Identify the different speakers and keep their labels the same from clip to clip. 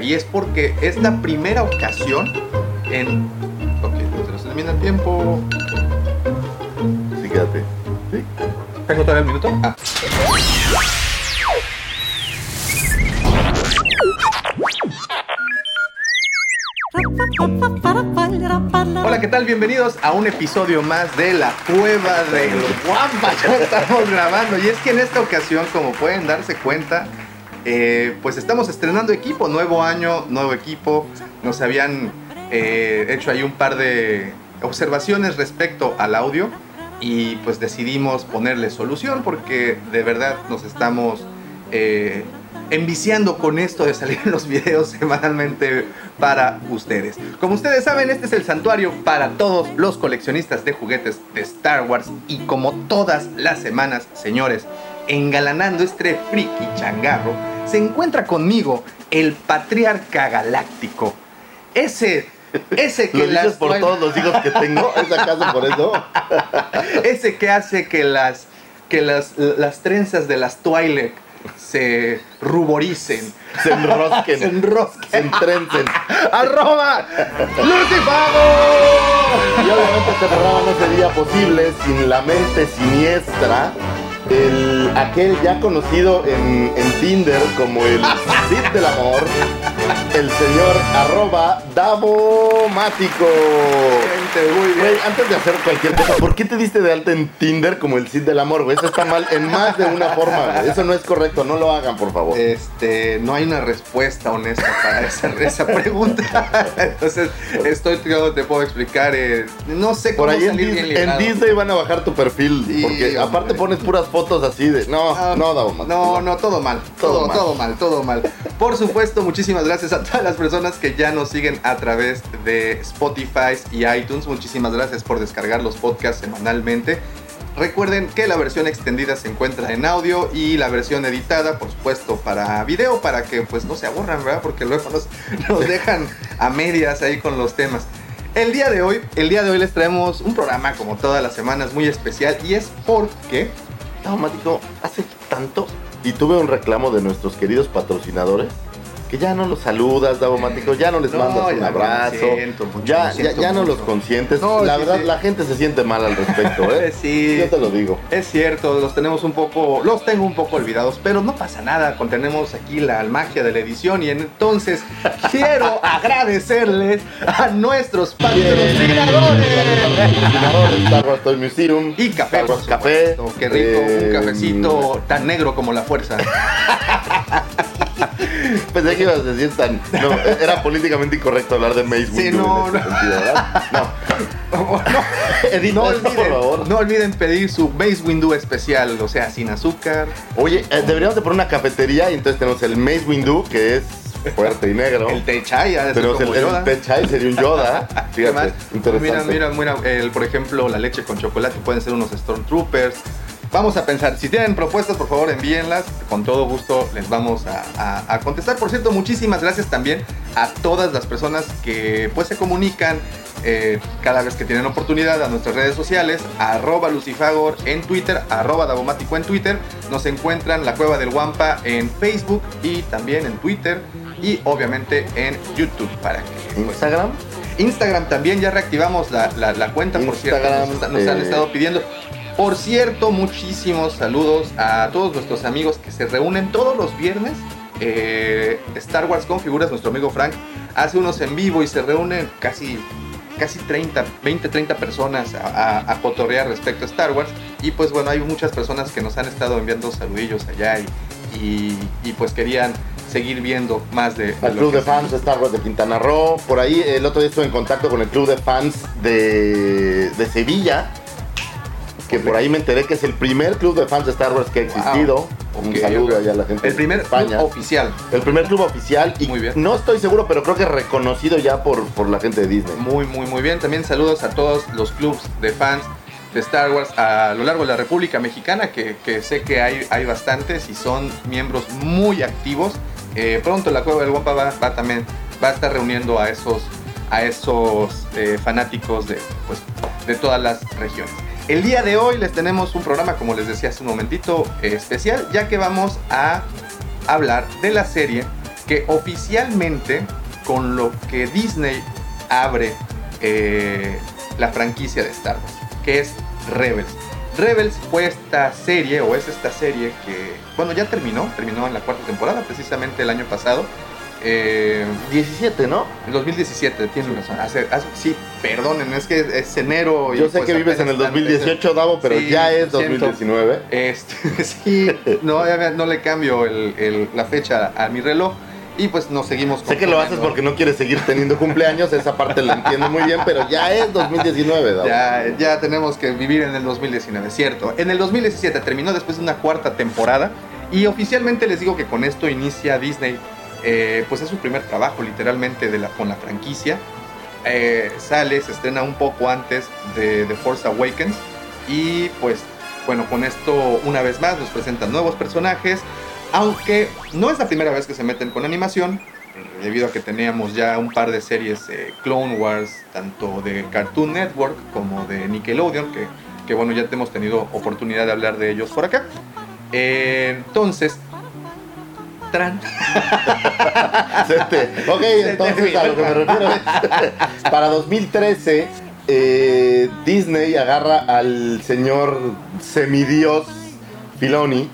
Speaker 1: Y es porque es la primera ocasión en... Ok, se nos termina el tiempo.
Speaker 2: Sí, quédate. Sí.
Speaker 1: ¿Tengo todavía el minuto? Ah. Hola, ¿qué tal? Bienvenidos a un episodio más de La Cueva del Guampa. Ya estamos grabando. Y es que en esta ocasión, como pueden darse cuenta, eh, pues estamos estrenando equipo. Nuevo año, nuevo equipo. Nos habían eh, hecho ahí un par de observaciones respecto al audio. Y pues decidimos ponerle solución porque de verdad nos estamos eh, enviciando con esto de salir los videos semanalmente para ustedes. Como ustedes saben, este es el santuario para todos los coleccionistas de juguetes de Star Wars y como todas las semanas, señores, engalanando este friki changarro, se encuentra conmigo el patriarca galáctico. Ese ese que
Speaker 2: ¿Lo dices
Speaker 1: las
Speaker 2: por todos los hijos que tengo? ¿Es acaso por eso?
Speaker 1: ese que hace que las que las, las trenzas de las Twilight se ruboricen,
Speaker 2: Se enrosquen.
Speaker 1: se enrosquen.
Speaker 2: Se entrencen.
Speaker 1: ¡Arroba! ¡Lucifago!
Speaker 2: Y obviamente este programa no sería posible sin la mente siniestra. El, aquel ya conocido en, en Tinder como el Cid del Amor, el señor arroba Davomático. Güey, antes de hacer cualquier cosa, ¿por qué te diste de alta en Tinder como el Cid del Amor, güey? Eso está mal en más de una forma, güey. Eso no es correcto, no lo hagan, por favor.
Speaker 1: Este, no hay una respuesta honesta para esa, esa pregunta. Entonces, estoy, yo te puedo explicar. eh, no sé cómo
Speaker 2: Por ahí en,
Speaker 1: salir bien
Speaker 2: en
Speaker 1: librado.
Speaker 2: Disney van a bajar tu perfil,
Speaker 1: Sí,
Speaker 2: porque
Speaker 1: hombre.
Speaker 2: aparte pones puras fotos así de... No,
Speaker 1: Ah,
Speaker 2: no.
Speaker 1: No, no, todo mal. Todo,
Speaker 2: Todo
Speaker 1: todo,
Speaker 2: mal.
Speaker 1: mal. todo mal, Por supuesto, muchísimas gracias a todas las personas que ya nos siguen a través de Spotify y iTunes. Muchísimas gracias por descargar los podcasts semanalmente. Recuerden que la versión extendida se encuentra en audio y la versión editada, por supuesto, para video, para que pues no se aburran, ¿verdad? Porque luego nos, nos dejan a medias ahí con los temas. El día de hoy, el día de hoy les traemos un programa como todas las semanas muy especial y es porque
Speaker 2: Davomático, hace tanto y tuve un reclamo de nuestros queridos patrocinadores que ya no los saludas, Davomático, ya no les
Speaker 1: No,
Speaker 2: mandas un abrazo,
Speaker 1: siento mucho,
Speaker 2: ya,
Speaker 1: siento
Speaker 2: ya, ya no
Speaker 1: mucho.
Speaker 2: los consientes.
Speaker 1: No,
Speaker 2: la
Speaker 1: sí,
Speaker 2: verdad,
Speaker 1: sí.
Speaker 2: la gente se siente mal al respecto, ¿eh?
Speaker 1: Sí.
Speaker 2: Yo te lo digo.
Speaker 1: Es cierto, los tenemos un poco, los tengo un poco olvidados, pero no pasa nada, contenemos aquí la magia de la edición y entonces quiero agradecerles a nuestros patrocinadores.
Speaker 2: Star Wars Toy Museum.
Speaker 1: Y café, por
Speaker 2: Café.
Speaker 1: Qué rico,
Speaker 2: eh,
Speaker 1: un cafecito tan negro como la fuerza.
Speaker 2: Pensé que ibas a decir tan. No, era políticamente incorrecto hablar de Mace
Speaker 1: Sí,
Speaker 2: Windu
Speaker 1: no,
Speaker 2: en
Speaker 1: no.
Speaker 2: sentido, ¿verdad? No. Edita
Speaker 1: No
Speaker 2: esto, por
Speaker 1: olviden,
Speaker 2: favor.
Speaker 1: no olviden pedir su Base Window especial, o sea, sin azúcar.
Speaker 2: Oye, eh, deberíamos de poner una cafetería y entonces tenemos el Mace Windu, que es fuerte y negro.
Speaker 1: El techaya,
Speaker 2: Tenemos el, el
Speaker 1: Yoda.
Speaker 2: Tech Chai, sería un Yoda.
Speaker 1: ¿Qué
Speaker 2: Fíjate, interesante.
Speaker 1: Mira, mira, mira, el, por ejemplo, la leche con chocolate pueden ser unos Stormtroopers. Vamos a pensar, si tienen propuestas, por favor envíenlas. Con todo gusto les vamos a, a- a contestar. Por cierto, muchísimas gracias también a todas las personas que pues se comunican eh, cada vez que tienen oportunidad a nuestras redes sociales, arroba lucifagor en Twitter, arroba davomático en Twitter. Nos encuentran la cueva del Guampa en Facebook y también en Twitter y obviamente en YouTube para que pues,
Speaker 2: Instagram.
Speaker 1: Instagram también ya reactivamos la, la- la cuenta, por cierto, nos han
Speaker 2: eh,
Speaker 1: estado pidiendo. Por cierto, muchísimos saludos a todos nuestros amigos que se reúnen todos los viernes. Eh, Star Wars con figuras, nuestro amigo Frank hace unos en vivo y se reúnen casi, casi 30, 20, 30 personas a, a- a cotorrear respecto a Star Wars. Y pues bueno, hay muchas personas que nos han estado enviando saludillos allá y, y- y, pues querían seguir viendo más de... lo
Speaker 2: Club de Fans de Star Wars de Quintana Roo. Por ahí el otro día estuve en contacto con el Club de Fans de, de Sevilla. Que por ahí me enteré que es el primer club de fans de Star Wars que ha existido. Un
Speaker 1: Ok,
Speaker 2: saludo allá a la gente
Speaker 1: El primer
Speaker 2: de España.
Speaker 1: club oficial.
Speaker 2: El primer club oficial y
Speaker 1: Muy bien.
Speaker 2: no estoy seguro, pero creo que reconocido ya por, por la gente de Disney.
Speaker 1: Muy, muy, muy bien. También saludos a todos los clubs de fans de Star Wars a lo largo de la República Mexicana, que, que sé que hay, hay bastantes y son miembros muy activos. Eh, pronto la Cueva del Guampa va, va también va a estar reuniendo a esos, a esos eh, fanáticos de, pues, de todas las regiones. El día de hoy les tenemos un programa, como les decía hace un momentito, especial, ya que vamos a hablar de la serie que oficialmente con lo que Disney abre eh, la franquicia de Star Wars, que es Rebels. Rebels fue esta serie, o es esta serie que, bueno, ya terminó, terminó en la cuarta temporada, precisamente el año pasado.
Speaker 2: Eh, 17, ¿no?
Speaker 1: En 2017, tienen razón. sí, perdonen, es que es enero.
Speaker 2: Yo sé pues que vives en el 2018, Davo, pero ya es 2019.
Speaker 1: Este, sí, no, no le cambio la fecha a mi reloj. Y pues nos seguimos
Speaker 2: Sé que lo haces porque no quieres seguir teniendo cumpleaños, esa parte la entiendo muy bien, pero ya es 2019, Davo.
Speaker 1: Ya, ya tenemos que vivir en el 2019, cierto. En el 2017 terminó después de una cuarta temporada y oficialmente les digo que con esto inicia Disney eh, pues es su primer trabajo literalmente con la franquicia. Eh, sale, se estrena un poco antes de The Force Awakens y pues bueno, con esto una vez más nos presentan nuevos personajes, aunque no es la primera vez que se meten con animación, debido a que teníamos ya un par de series eh, Clone Wars, tanto de Cartoon Network como de Nickelodeon, que, que bueno, ya hemos tenido oportunidad de hablar de ellos por acá. entonces,
Speaker 2: ok, entonces a lo que me refiero es, para 2013, eh, Disney agarra al señor semidios Filoni,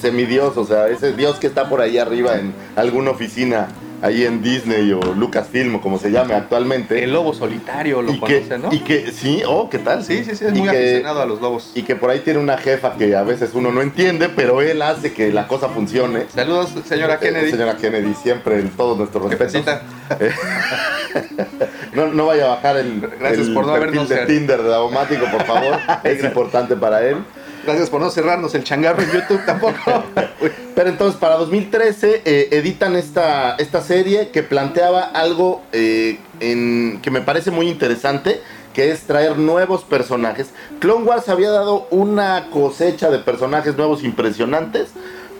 Speaker 2: semidios, o sea, ese dios que está por ahí arriba en alguna oficina ahí en Disney o Lucasfilm o como se llame actualmente.
Speaker 1: El lobo solitario lo conoce, ¿no?
Speaker 2: Y que, sí, oh, ¿qué tal?
Speaker 1: Sí, sí, sí, es muy aficionado a los lobos.
Speaker 2: Y que por ahí tiene una jefa que a veces uno no entiende, pero él hace que la cosa funcione.
Speaker 1: Saludos, señora eh, Kennedy.
Speaker 2: señora Kennedy, siempre en todos nuestros respetos. no, no vaya a bajar el,
Speaker 1: Gracias por no
Speaker 2: perfil de Tinder de Daumático, por favor. es importante para él.
Speaker 1: Gracias por no cerrarnos el changarro en YouTube tampoco.
Speaker 2: Pero entonces para 2013 eh, editan esta, esta serie que planteaba algo eh, que me parece muy interesante, que es traer nuevos personajes. Clone Wars había dado una cosecha de personajes nuevos impresionantes,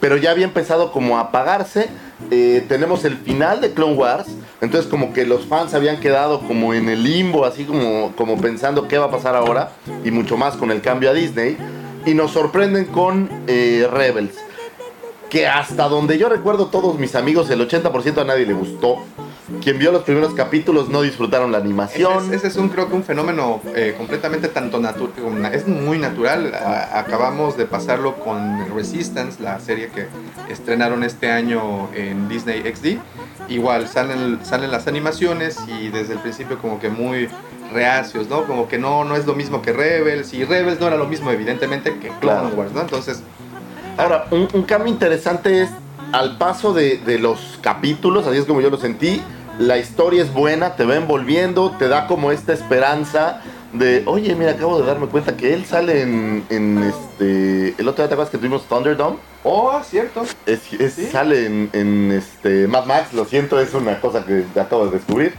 Speaker 2: pero ya había empezado como a apagarse. Eh, tenemos el final de Clone Wars, entonces como que los fans habían quedado como en el limbo, así como, como pensando qué va a pasar ahora, y mucho más con el cambio a Disney y nos sorprenden con eh, Rebels. Que hasta donde yo recuerdo todos mis amigos, el 80% a nadie le gustó. Quien vio los primeros capítulos no disfrutaron la animación.
Speaker 1: Ese es, un creo que un fenómeno eh, completamente tanto natural, es muy natural. acabamos de pasarlo con Resistance, la serie que estrenaron este año en Disney XD. Igual salen, salen las animaciones y desde el principio como que muy reacios, ¿no? Como que no, no es lo mismo que Rebels y Rebels no era lo mismo evidentemente que Clone Wars, ¿no? Entonces...
Speaker 2: Ahora, un, cambio interesante es al paso de, los capítulos, así es como yo lo sentí, la historia es buena, te va envolviendo, te da como esta esperanza de, oye, mira, acabo de darme cuenta que él sale en, este, el otro día te acuerdas que tuvimos Thunderdome.
Speaker 1: Oh, cierto.
Speaker 2: Es, Sale en, en, este, Mad Max, lo siento, es una cosa que acabo de descubrir.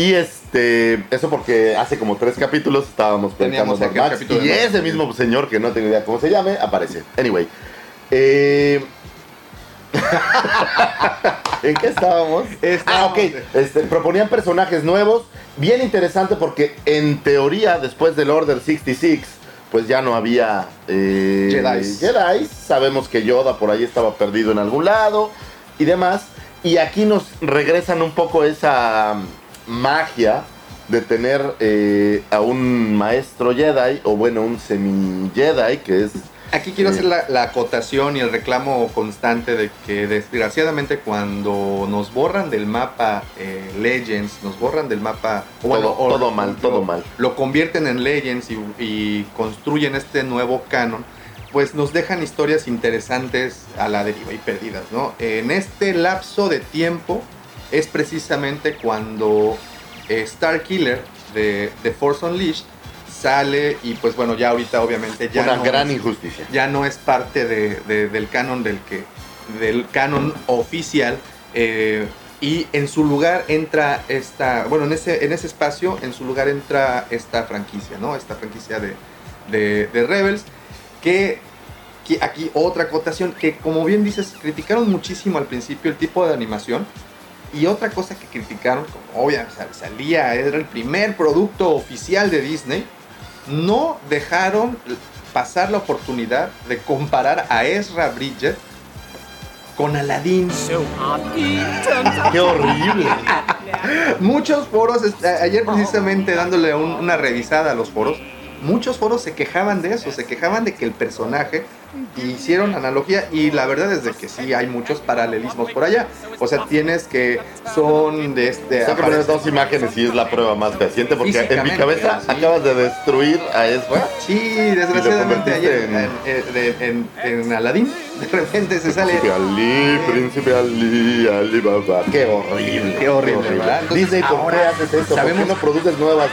Speaker 2: Y este, eso porque hace como tres capítulos estábamos pensando Mad Max y ese mismo señor que no tengo idea cómo se llame aparece. Anyway, eh, ¿En qué estábamos? ah, ok. Este, proponían personajes nuevos. Bien interesante porque en teoría, después del Order 66, pues ya no había eh, Jedi. Sabemos que Yoda por ahí estaba perdido en algún lado y demás. Y aquí nos regresan un poco esa magia de tener eh, a un maestro Jedi, o bueno, un semi-Jedi, que es...
Speaker 1: Aquí quiero hacer eh, la, acotación y el reclamo constante de que desgraciadamente cuando nos borran del mapa eh, Legends, nos borran del mapa...
Speaker 2: Bueno, todo, mal, todo mal.
Speaker 1: Lo convierten en Legends y, y construyen este nuevo canon pues nos dejan historias interesantes a la deriva y perdidas, ¿no? En este lapso de tiempo es precisamente cuando eh, Star Killer de, The Force Unleashed sale y pues bueno, ya ahorita obviamente ya
Speaker 2: Una gran injusticia.
Speaker 1: Ya no es parte del canon del que del canon oficial eh, y en su lugar entra esta, bueno, en ese, en ese espacio, en su lugar entra esta franquicia, ¿no? Esta franquicia de, de, Rebels, que, que, aquí otra acotación, que como bien dices, criticaron muchísimo al principio el tipo de animación, y otra cosa que criticaron, como obviamente salía, era el primer producto oficial de Disney, no dejaron pasar la oportunidad de comparar a Ezra Bridget con Aladdin.
Speaker 2: Qué horrible.
Speaker 1: Muchos foros, est- a- ayer precisamente dándole un- una revisada a los foros, muchos foros se quejaban de eso, se quejaban de que el personaje hicieron analogía y la verdad es de que sí hay muchos paralelismos por allá. O sea, tienes que son de este...
Speaker 2: Tengo que poner dos imágenes y es la prueba más fehaciente porque en mi cabeza
Speaker 1: sí.
Speaker 2: acabas de destruir a Ezra.
Speaker 1: Sí, desgraciadamente ayer
Speaker 2: en-
Speaker 1: en, en, en- en Aladdin de repente se sale...
Speaker 2: Príncipe Ali, Príncipe Ali, Ali Baba. Qué horrible.
Speaker 1: Qué horrible, ¿verdad? Entonces,
Speaker 2: Disney, ¿por qué
Speaker 1: ahora
Speaker 2: haces esto? ¿Por
Speaker 1: sabemos-
Speaker 2: qué no produces nuevas?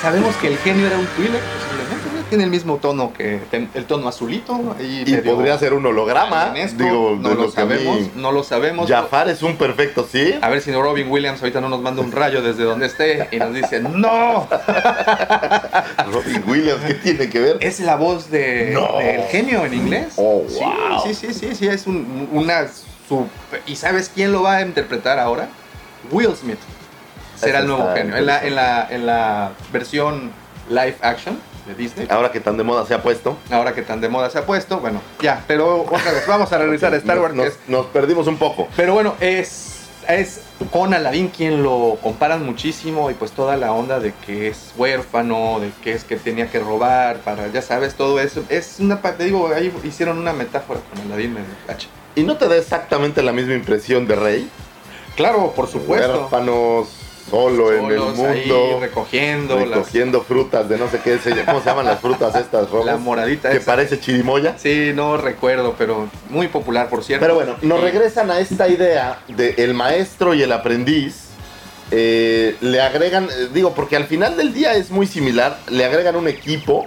Speaker 1: Sabemos que el genio era un Twi'lek, posiblemente, ¿no? tiene el mismo tono que el tono azulito.
Speaker 2: Y podría ser un holograma.
Speaker 1: honesto,
Speaker 2: Digo,
Speaker 1: no lo
Speaker 2: mí-
Speaker 1: sabemos, no lo sabemos.
Speaker 2: Jafar es un perfecto, ¿sí?
Speaker 1: A ver si no Robin Williams ahorita no nos manda un rayo desde donde esté y nos dice, ¡No!
Speaker 2: Robin Williams, ¿qué tiene que ver?
Speaker 1: Es la voz de,
Speaker 2: No.
Speaker 1: del genio en inglés.
Speaker 2: Oh,
Speaker 1: Sí,
Speaker 2: wow.
Speaker 1: Sí, sí, sí, sí, es un- una... super- ¿Y sabes quién lo va a interpretar ahora? Will Smith. Será
Speaker 2: Eso
Speaker 1: el nuevo genio. En la, en, la, en la versión live action de Disney.
Speaker 2: Ahora que tan de moda se ha puesto.
Speaker 1: Ahora que tan de moda se ha puesto, bueno, ya, pero otra vez, vamos a regresar a Star Wars.
Speaker 2: Nos, perdimos un poco.
Speaker 1: pero bueno, es, es con Aladdin quien lo comparan muchísimo y pues toda la onda de que es huérfano, de que es que tenía que robar, para, ya sabes, todo eso. Es una parte, digo, ahí hicieron una metáfora con Aladdin medio gacha.
Speaker 2: ¿Y no te da exactamente la misma impresión de Rey?
Speaker 1: Claro, por supuesto.
Speaker 2: Huérfanos, solo en el
Speaker 1: ahí
Speaker 2: mundo.
Speaker 1: recogiendo las-
Speaker 2: recogiendo frutas de no sé qué, ¿cómo se llaman las frutas estas rojas?
Speaker 1: la moradita
Speaker 2: que
Speaker 1: esa.
Speaker 2: parece chirimoya.
Speaker 1: Sí, no recuerdo, pero muy popular, por cierto.
Speaker 2: Pero bueno, nos regresan a esta idea de el maestro y el aprendiz. eh, le agregan, eh, digo, porque al final del día es muy similar, le agregan un equipo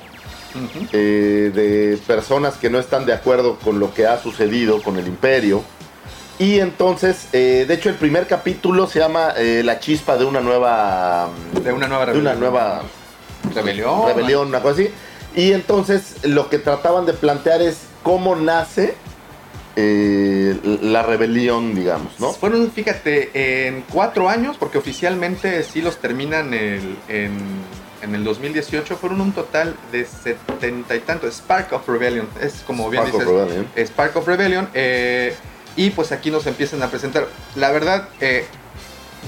Speaker 2: eh, de personas que no están de acuerdo con lo que ha sucedido con el imperio. Y entonces, eh, de hecho, el primer capítulo se llama eh, La chispa de una nueva.
Speaker 1: De una nueva
Speaker 2: de
Speaker 1: rebelión.
Speaker 2: una nueva
Speaker 1: rebelión.
Speaker 2: rebelión, una cosa así. Y entonces lo que trataban de plantear es cómo nace eh, la rebelión, digamos, ¿no?
Speaker 1: Fueron, fíjate, en cuatro años, porque oficialmente sí los terminan el- en, en el 2018, fueron un total de setenta y tantos. Spark of Rebellion, es como bien
Speaker 2: Spark of
Speaker 1: dices.
Speaker 2: Rebellion.
Speaker 1: Spark of Rebellion. eh, y pues aquí nos empiezan a presentar. La verdad, eh,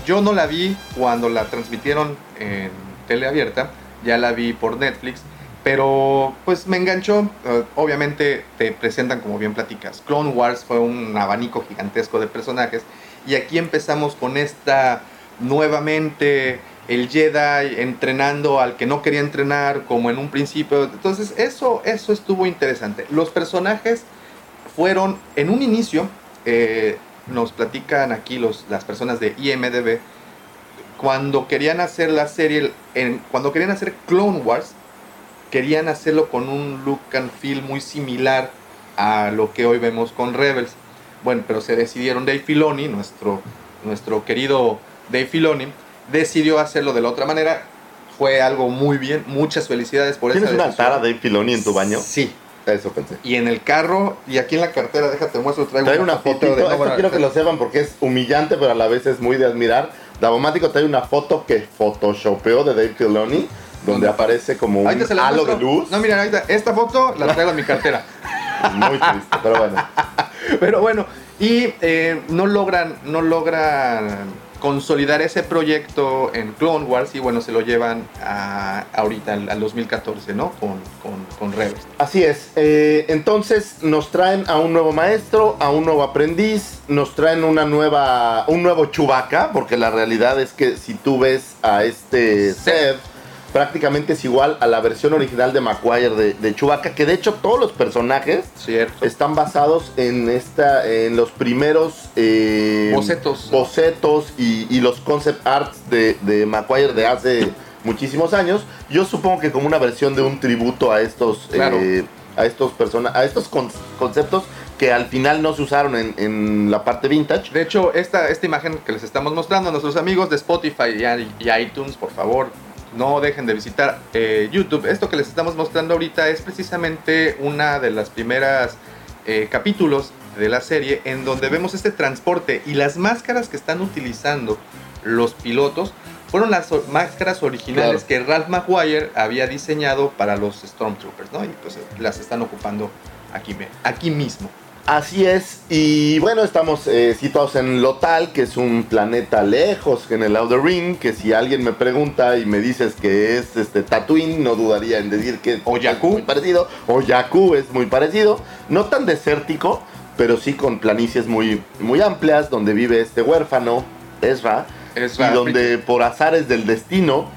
Speaker 1: yo no la vi cuando la transmitieron en tele abierta, ya la vi por Netflix, pero pues me enganchó. eh, obviamente te presentan como bien platicas. Clone Wars fue un abanico gigantesco de personajes y aquí empezamos con esta nuevamente el Jedi entrenando al que no quería entrenar como en un principio. Entonces eso eso estuvo interesante. Los personajes fueron en un inicio eh, nos platican aquí los, las personas de IMDB cuando querían hacer la serie en, cuando querían hacer Clone Wars querían hacerlo con un look and feel muy similar a lo que hoy vemos con Rebels bueno pero se decidieron Dave Filoni nuestro nuestro querido Dave Filoni decidió hacerlo de la otra manera fue algo muy bien muchas felicidades por
Speaker 2: ¿Tienes
Speaker 1: esa
Speaker 2: una
Speaker 1: decisión.
Speaker 2: tara de Filoni en tu baño?
Speaker 1: sí
Speaker 2: Eso pensé.
Speaker 1: y en el carro y aquí en la cartera déjate muestro traigo
Speaker 2: Trae una fotito,
Speaker 1: de- no,
Speaker 2: esto
Speaker 1: bueno,
Speaker 2: quiero que lo sepan porque es humillante, pero a la vez es muy de admirar. Davomático trae una foto que photoshopeó de Dave Filoni, donde aparece como un halo de luz.
Speaker 1: No, mira, ahorita esta foto la traigo en mi cartera.
Speaker 2: Muy triste, pero bueno.
Speaker 1: Pero bueno, y eh, no logran, no logran consolidar ese proyecto en Clone Wars y bueno, se lo llevan a, ahorita al, al 2014, ¿no? Con, con, con Rebels.
Speaker 2: Así es. eh, entonces nos traen a un nuevo maestro, a un nuevo aprendiz, nos traen una nueva, un nuevo Chewbacca, porque la realidad es que si tú ves a este Seb, prácticamente es igual a la versión original de Maguire de, de Chewbacca, que de hecho todos los personajes
Speaker 1: Cierto.
Speaker 2: están basados en esta, en los primeros eh,
Speaker 1: Bocetos.
Speaker 2: bocetos y, y los concept arts de, de Maguire de hace muchísimos años. Yo supongo que como una versión de un tributo a estos,
Speaker 1: Claro.
Speaker 2: eh, a estos persona, a estos con- conceptos que al final no se usaron en, en la parte vintage.
Speaker 1: De hecho, esta, esta imagen que les estamos mostrando a nuestros amigos de Spotify y, y iTunes, por favor, no dejen de visitar eh, YouTube. Esto que les estamos mostrando ahorita es precisamente una de las primeras eh, capítulos de la serie en donde vemos este transporte y las máscaras que están utilizando los pilotos fueron las máscaras originales que Ralph McGuire había diseñado para los Stormtroopers, ¿no? Y pues las están ocupando aquí, aquí mismo.
Speaker 2: Así es, y bueno, estamos eh, situados en Lotal, que es un planeta lejos en el Outer Ring, que si alguien me pregunta y me dices que es este Tatooine, no dudaría en decir que
Speaker 1: O Jakku.
Speaker 2: es muy parecido, o Jakku es muy parecido, no tan desértico, pero sí con planicies muy, muy amplias, donde vive este huérfano, Ezra,
Speaker 1: Ezra
Speaker 2: y donde por azares del destino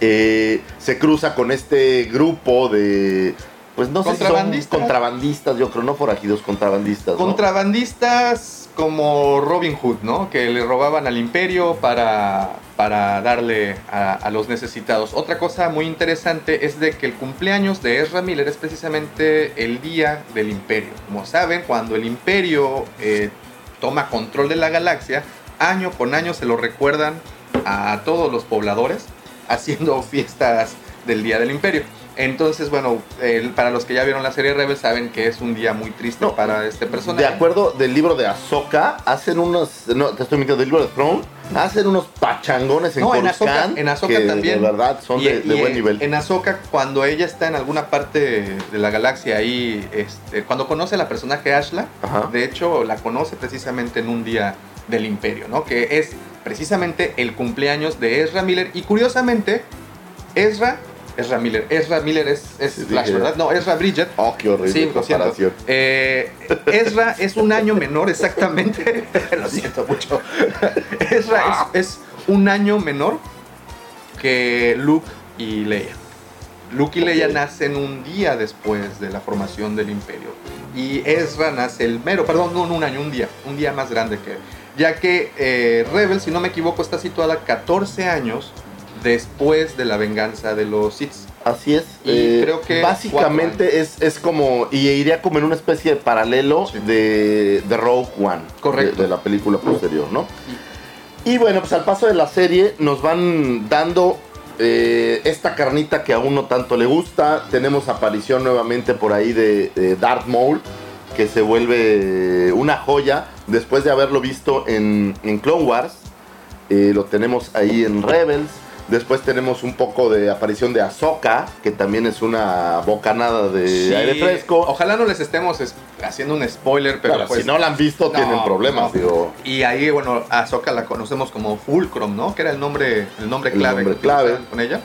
Speaker 2: eh, se cruza con este grupo de... Pues no sé si son
Speaker 1: Contrabandistas.
Speaker 2: yo creo, no forajidos, contrabandistas. ¿no?
Speaker 1: Contrabandistas como Robin Hood, ¿no? Que le robaban al imperio para, para darle a, a los necesitados. Otra cosa muy interesante es de que el cumpleaños de Ezra Miller es precisamente el día del imperio. Como saben, cuando el imperio eh, toma control de la galaxia, año con año se lo recuerdan a todos los pobladores haciendo fiestas del día del imperio. Entonces, bueno, para los que ya vieron la serie Rebel saben que es un día muy triste
Speaker 2: No,
Speaker 1: para este personaje.
Speaker 2: De acuerdo del libro de Ahsoka, hacen unos. No, te estoy mintiendo, del libro de Throne, hacen unos pachangones en
Speaker 1: No, en Ahsoka-
Speaker 2: Coruscant
Speaker 1: en Ahsoka
Speaker 2: que
Speaker 1: también.
Speaker 2: De verdad son
Speaker 1: Y-
Speaker 2: de, de
Speaker 1: y
Speaker 2: buen
Speaker 1: en-
Speaker 2: nivel.
Speaker 1: En Ahsoka, cuando ella está en alguna parte de la galaxia ahí, este, cuando conoce a la personaje Ashla,
Speaker 2: Ajá.
Speaker 1: de hecho la conoce precisamente en un día del Imperio, ¿no? Que es precisamente el cumpleaños de Ezra Miller. Y curiosamente, Ezra, Ezra Miller, Ezra Miller es, es
Speaker 2: Sí,
Speaker 1: Flash, ¿verdad? No, Ezra Bridget.
Speaker 2: Oh, qué horrible
Speaker 1: Sí,
Speaker 2: comparación.
Speaker 1: Eh, Ezra es un año menor exactamente. lo siento mucho. Ezra es, es un año menor que Luke y Leia. Luke y Leia
Speaker 2: Ok.
Speaker 1: nacen un día después de la formación del imperio. Y Ezra nace el mero, perdón, no, no un año, un día, un día más grande que él. Ya que eh, Rebel, si no me equivoco, está situada 14 años después de la venganza de los Sith.
Speaker 2: Así es.
Speaker 1: Y creo que
Speaker 2: Básicamente es, es como. Y iría como en una especie de paralelo
Speaker 1: Sí.
Speaker 2: de, de Rogue One.
Speaker 1: Correcto.
Speaker 2: De, de la película posterior, ¿no? Y bueno, pues al paso de la serie nos van dando eh, esta carnita que a uno tanto le gusta. Tenemos aparición nuevamente por ahí de, de Darth Maul, que se vuelve una joya después de haberlo visto en, en Clone Wars. Eh, lo tenemos ahí en Rebels. Después tenemos un poco de aparición de Ahsoka, que también es una bocanada de
Speaker 1: Sí,
Speaker 2: aire fresco.
Speaker 1: Ojalá no les estemos es- haciendo un spoiler, pero
Speaker 2: Claro,
Speaker 1: pues.
Speaker 2: si no la han visto,
Speaker 1: no,
Speaker 2: tienen problemas.
Speaker 1: no.
Speaker 2: Digo,
Speaker 1: Y ahí, bueno, a Ahsoka la conocemos como Fulcrum, ¿no? Que era el nombre, el nombre
Speaker 2: El
Speaker 1: clave
Speaker 2: nombre clave.
Speaker 1: con ella.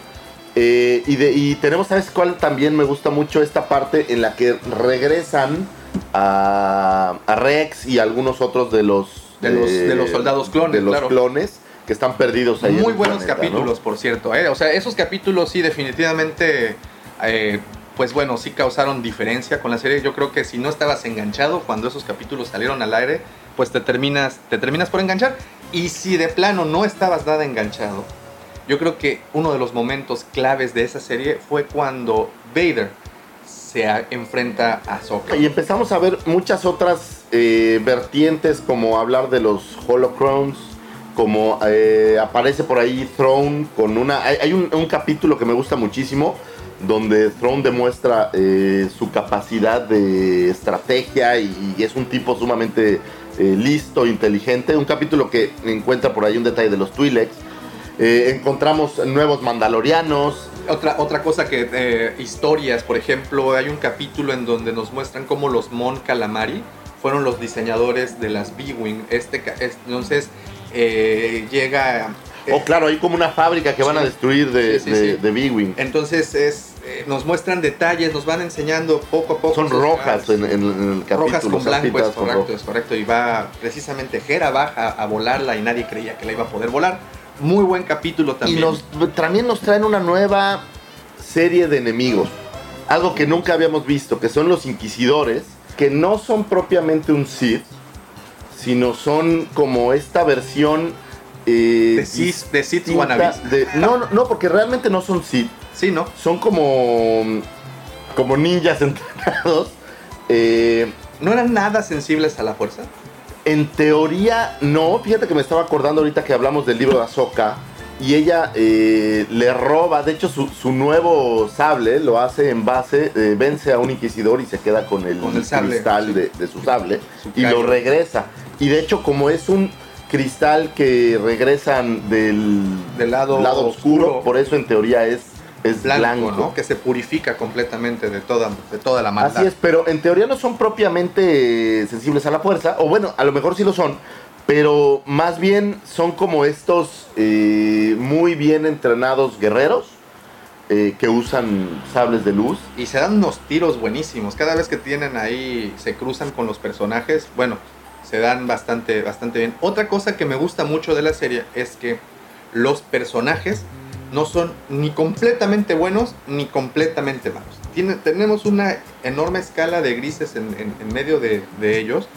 Speaker 2: Eh, y, de- y tenemos, ¿sabes cuál? También me gusta mucho esta parte en la que regresan a, a Rex y algunos otros de los...
Speaker 1: De los- de los soldados clones,
Speaker 2: De los
Speaker 1: claro.
Speaker 2: clones que están perdidos ahí.
Speaker 1: Muy buenos
Speaker 2: planeta, ¿no?
Speaker 1: capítulos, por cierto. ¿eh? O sea, esos capítulos sí, definitivamente. eh, pues bueno, sí causaron diferencia con la serie. Yo creo que si no estabas enganchado cuando esos capítulos salieron al aire, pues te terminas, te terminas por enganchar. Y si de plano no estabas nada enganchado, yo creo que uno de los momentos claves de esa serie fue cuando Vader se enfrenta a Ahsoka.
Speaker 2: Y empezamos a ver muchas otras eh, vertientes, como hablar de los Holocrons, como eh, aparece por ahí Throne con una... Hay, un, un capítulo que me gusta muchísimo, donde Throne demuestra eh, su capacidad de estrategia y, es un tipo sumamente eh, listo, inteligente. Un capítulo que encuentra por ahí un detalle de los Twi'leks. Encontramos nuevos mandalorianos,
Speaker 1: Otra, otra cosa que, historias, por ejemplo, hay un capítulo en donde nos muestran cómo los Mon Calamari fueron los diseñadores de las B-Wing. Este, entonces, eh, llega... eh,
Speaker 2: Oh, claro, hay como una fábrica que van a destruir de,
Speaker 1: Sí, sí,
Speaker 2: de,
Speaker 1: sí.
Speaker 2: de B-Wing.
Speaker 1: Entonces, es, eh, nos muestran detalles, nos van enseñando poco a poco.
Speaker 2: Son rojas en, en- en el capítulo.
Speaker 1: Rojas con blanco, es correcto, es correcto. Y va precisamente Hera baja a volarla y nadie creía que la iba a poder volar. Muy buen capítulo
Speaker 2: Y
Speaker 1: también.
Speaker 2: nos, también nos traen una nueva serie de enemigos. Algo que nunca habíamos visto, que son los inquisidores, que no son propiamente un Sith, sino son como esta versión... eh,
Speaker 1: de Sith, de Sith
Speaker 2: de- no, no, no, porque realmente no son Sith.
Speaker 1: Sí, ¿no?
Speaker 2: Son como, como ninjas entrenados. Eh,
Speaker 1: ¿No eran nada sensibles a la fuerza?
Speaker 2: En teoría, no. Fíjate que me estaba acordando ahorita que hablamos del libro de Ahsoka. Y ella eh, le roba, de hecho, su, su nuevo sable lo hace en base, eh, vence a un inquisidor y se queda con el,
Speaker 1: Con el sable,
Speaker 2: cristal
Speaker 1: sí.
Speaker 2: de, de su sable
Speaker 1: Su
Speaker 2: y lo regresa. Y de hecho, como es un cristal que regresan del,
Speaker 1: Del lado
Speaker 2: oscuro,
Speaker 1: oscuro.
Speaker 2: por eso en teoría es es blanco,
Speaker 1: ¿no? Que se purifica completamente de toda, de toda la maldad.
Speaker 2: Así es, pero en teoría no son propiamente sensibles a la fuerza, o bueno, a lo mejor sí lo son, pero más bien son como estos eh, muy bien entrenados guerreros eh, que usan sables de luz.
Speaker 1: Y se dan unos tiros buenísimos. Cada vez que tienen ahí, se cruzan con los personajes, bueno, se dan bastante, bastante bien. Otra cosa que me gusta mucho de la serie es que los personajes no son ni completamente buenos ni completamente malos. Tiene, tenemos una enorme escala de grises en, medio de, ellos.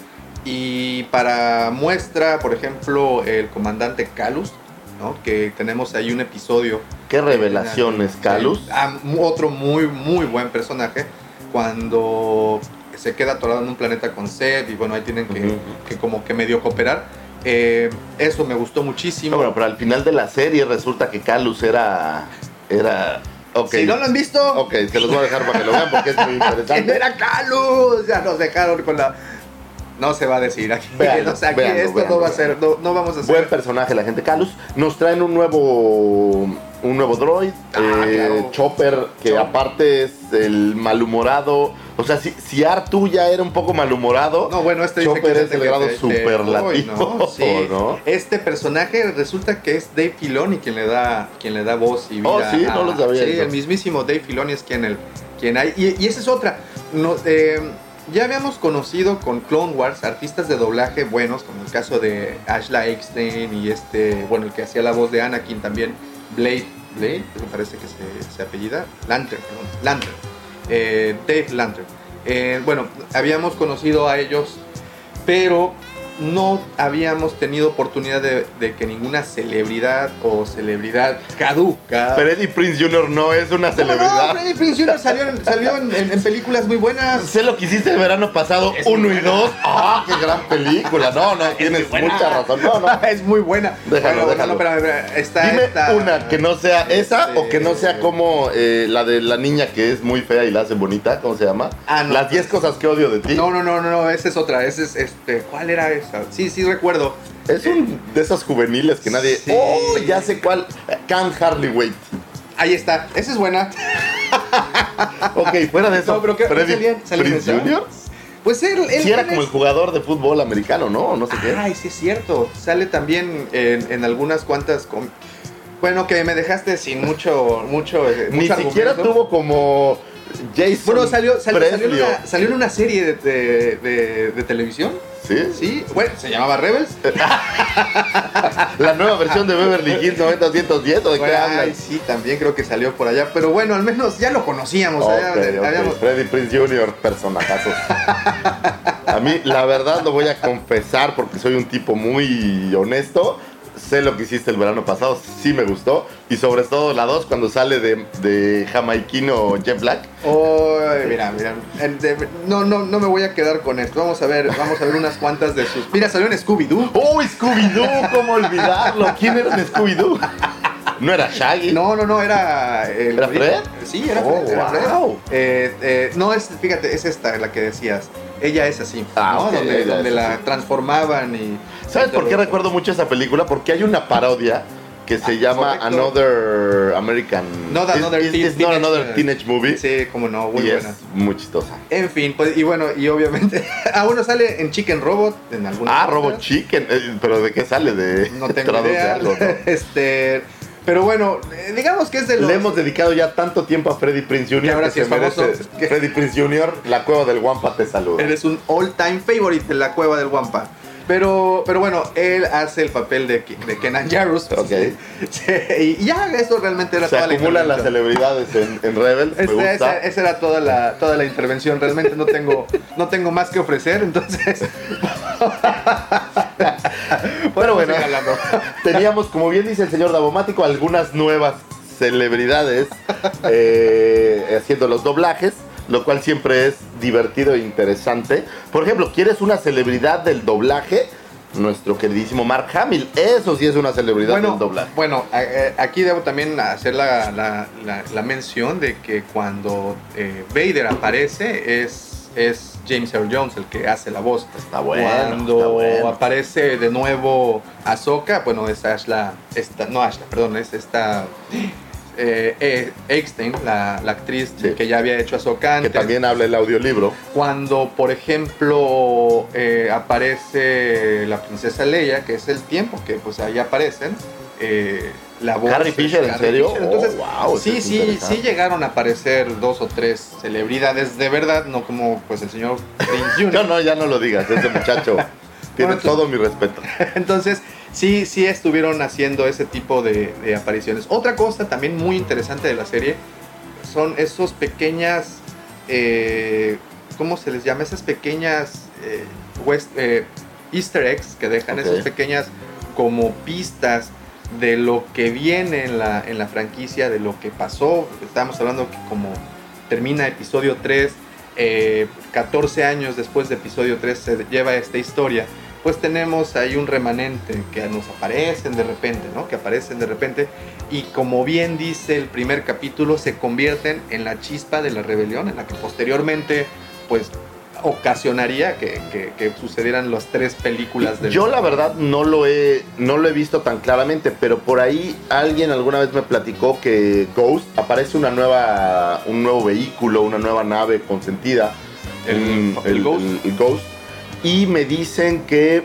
Speaker 1: Y para muestra, por ejemplo, el comandante Calus, ¿no? que tenemos ahí un episodio.
Speaker 2: ¿Qué revelaciones, Calus?
Speaker 1: Ah, otro muy, muy buen personaje. Cuando se queda atorado en un planeta con sed y bueno, ahí tienen que, que como que medio cooperar eh, eso me gustó muchísimo.
Speaker 2: bueno, pero al final de la serie resulta que Calus era. Era.
Speaker 1: Okay. Si no lo han visto.
Speaker 2: Ok, se los voy a dejar para que lo vean porque es muy interesante.
Speaker 1: era Calus? Ya nos dejaron con la. No se va a decir aquí. aquí esto no va a ser, no, vamos a hacer.
Speaker 2: Buen personaje la gente. Calus nos traen un nuevo un nuevo droid, ah, eh, Chopper, que aparte es el malhumorado. O sea, si, si Artu ya era un poco malhumorado,
Speaker 1: no, bueno, este
Speaker 2: Chopper es el grado superlativo.
Speaker 1: ¿no? Este personaje resulta que es Dave Filoni quien le da, quien le da voz y vida.
Speaker 2: Oh, sí, no lo sabía.
Speaker 1: Sí, el mismísimo Dave Filoni es quien, el, quien hay. Y, y esa es otra. No, eh, ya habíamos conocido con Clone Wars artistas de doblaje buenos, como el caso de Ashla Eckstein y este, bueno, el que hacía la voz de Anakin también, Blade, Blade, me parece que se, apellida, Lantern, perdón, Lantern, eh, Dave Lantern. Eh, bueno, habíamos conocido a ellos, pero no habíamos tenido oportunidad de, que ninguna celebridad o celebridad caduca.
Speaker 2: Freddy Prince Jr. no es una celebridad.
Speaker 1: No, Freddy Prince Jr. salió, en, películas muy buenas.
Speaker 2: Sé lo que hiciste el verano pasado, uno y dos. ¡Ah, qué gran película! No, no, tienes mucha razón. No, no.
Speaker 1: es muy buena.
Speaker 2: Déjalo, déjalo.
Speaker 1: está
Speaker 2: Dime una que no sea esa o que no sea este, como eh, la de la niña que es muy fea y la hace bonita. ¿Cómo se llama?
Speaker 1: Ah, no.
Speaker 2: Las 10 cosas que odio de ti.
Speaker 1: No, no, no, no, no, esa es otra. Esa es, este, ¿cuál era esa? Sí, sí recuerdo.
Speaker 2: Es un de esos juveniles que nadie. ¡Oh! Ya sé cuál. Can't Hardly Wait.
Speaker 1: Ahí está. Esa es buena.
Speaker 2: ok, fuera de eso.
Speaker 1: No, pero ¿qué?
Speaker 2: Freddy Prince Jr.
Speaker 1: Pues él, él
Speaker 2: sí era como el jugador de fútbol americano, ¿no? No sé qué.
Speaker 1: Ay, sí es cierto. Sale también en, algunas cuantas. Bueno, que me dejaste sin mucho, mucho.
Speaker 2: Eh, Ni siquiera tuvo como Jason.
Speaker 1: Bueno, salió, salió, salió, en, una, salió en una serie de, de, de televisión.
Speaker 2: ¿Sí?
Speaker 1: Sí, bueno, se llamaba Rebels.
Speaker 2: la nueva versión de Beverly Hills 90210 ¿o de qué
Speaker 1: Ay, sí, también creo que salió por allá, pero bueno, al menos ya lo conocíamos.
Speaker 2: Freddy Prince Jr., personajazos. A mí, la verdad, lo voy a confesar porque soy un tipo muy honesto sé lo que hiciste el verano pasado, sí me gustó. Y sobre todo la 2 cuando sale de, de jamaiquino Jeff Black.
Speaker 1: Oh, mira, mira. No, no, no me voy a quedar con esto. Vamos a ver, vamos a ver unas cuantas de sus. Mira, salió en Scooby-Doo.
Speaker 2: ¡Oh, Scooby-Doo! ¿Cómo olvidarlo? ¿Quién era en Scooby-Doo? ¿No era Shaggy?
Speaker 1: No, no, no, era.
Speaker 2: El, ¿Era Fred?
Speaker 1: Sí, era,
Speaker 2: oh,
Speaker 1: Fred, eh, eh, no, es, fíjate, es esta la que decías. Ella es así,
Speaker 2: ah,
Speaker 1: ¿no? donde, la transformaban y.
Speaker 2: ¿Sabes por qué recuerdo mucho esa película? Porque hay una parodia que se ah, llama Another American.
Speaker 1: No, another,
Speaker 2: another Teenage Movie.
Speaker 1: Sí, como no, muy buena.
Speaker 2: Es muy chistosa.
Speaker 1: En fin, pues, y bueno, y obviamente. a uno sale en Chicken Robot, en alguna.
Speaker 2: Ah, Robot Chicken. Eh, ¿Pero de qué sale? De.
Speaker 1: No tengo idea. este. Pero bueno, eh, digamos que es de
Speaker 2: los... Le hemos dedicado ya tanto tiempo a Freddy Prince Jr.
Speaker 1: ahora sí es famoso.
Speaker 2: Freddy Prince Jr., la cueva del Wampa te saluda.
Speaker 1: Eres un all-time favorite de la cueva del Wampa. Pero, pero bueno, él hace el papel de, de Kenan Jarrus.
Speaker 2: Ok.
Speaker 1: y ya, eso realmente era
Speaker 2: Se toda acumulan las celebridades en, en Rebels.
Speaker 1: Este, esa, esa, era toda la, toda la intervención. Realmente no tengo, no tengo más que ofrecer, entonces.
Speaker 2: bueno, bueno, teníamos, como bien dice el señor Davomático, algunas nuevas celebridades eh, haciendo los doblajes lo cual siempre es divertido e interesante. Por ejemplo, ¿quieres una celebridad del doblaje? Nuestro queridísimo Mark Hamill, eso sí es una celebridad del doblaje.
Speaker 1: Bueno, eh, aquí debo también hacer la, mención de que cuando eh, Vader aparece es, es James Earl Jones el que hace la voz.
Speaker 2: Está bueno.
Speaker 1: Cuando aparece de nuevo Ahsoka, bueno, es Ashla, esta, no Ashla, perdón, es esta eh, eh, Eckstein, la, la actriz
Speaker 2: Sí.
Speaker 1: que ya había hecho a Soka
Speaker 2: Que también habla el audiolibro.
Speaker 1: cuando, por ejemplo, eh, aparece la princesa Leia, que es el tiempo que pues ahí aparecen, eh, la voz
Speaker 2: Carrie
Speaker 1: es
Speaker 2: Fisher, ¿en serio?
Speaker 1: Fisher. Entonces,
Speaker 2: Oh, wow,
Speaker 1: sí, sí, sí llegaron a aparecer dos o tres celebridades de verdad, no como pues el señor Prince
Speaker 2: No,
Speaker 1: Jr.
Speaker 2: no, ya no lo digas, ese muchacho tiene
Speaker 1: Bueno,
Speaker 2: todo mi respeto.
Speaker 1: Entonces, sí, sí estuvieron haciendo ese tipo de, de apariciones. Otra cosa también muy interesante de la serie son esos pequeñas, eh, ¿cómo se les llama? Esas pequeñas eh, west- eh, easter eggs que dejan, esas pequeñas como pistas de lo que viene en la, en la franquicia, de lo que pasó. Estamos hablando que como termina episodio 3, eh, 14 años después de episodio 3 se lleva esta historia pues tenemos ahí un remanente que nos aparecen de repente, ¿no? Que aparecen de repente y como bien dice el primer capítulo, se convierten en la chispa de la rebelión, en la que posteriormente, pues, ocasionaría que, que- que sucedieran las tres películas del...
Speaker 2: Yo la verdad no lo he no lo he visto tan claramente, pero por ahí alguien alguna vez me platicó que Ghost aparece una nueva un nuevo vehículo, una nueva nave consentida,
Speaker 1: El-
Speaker 2: un-
Speaker 1: el Ghost.
Speaker 2: el Ghost, y me dicen que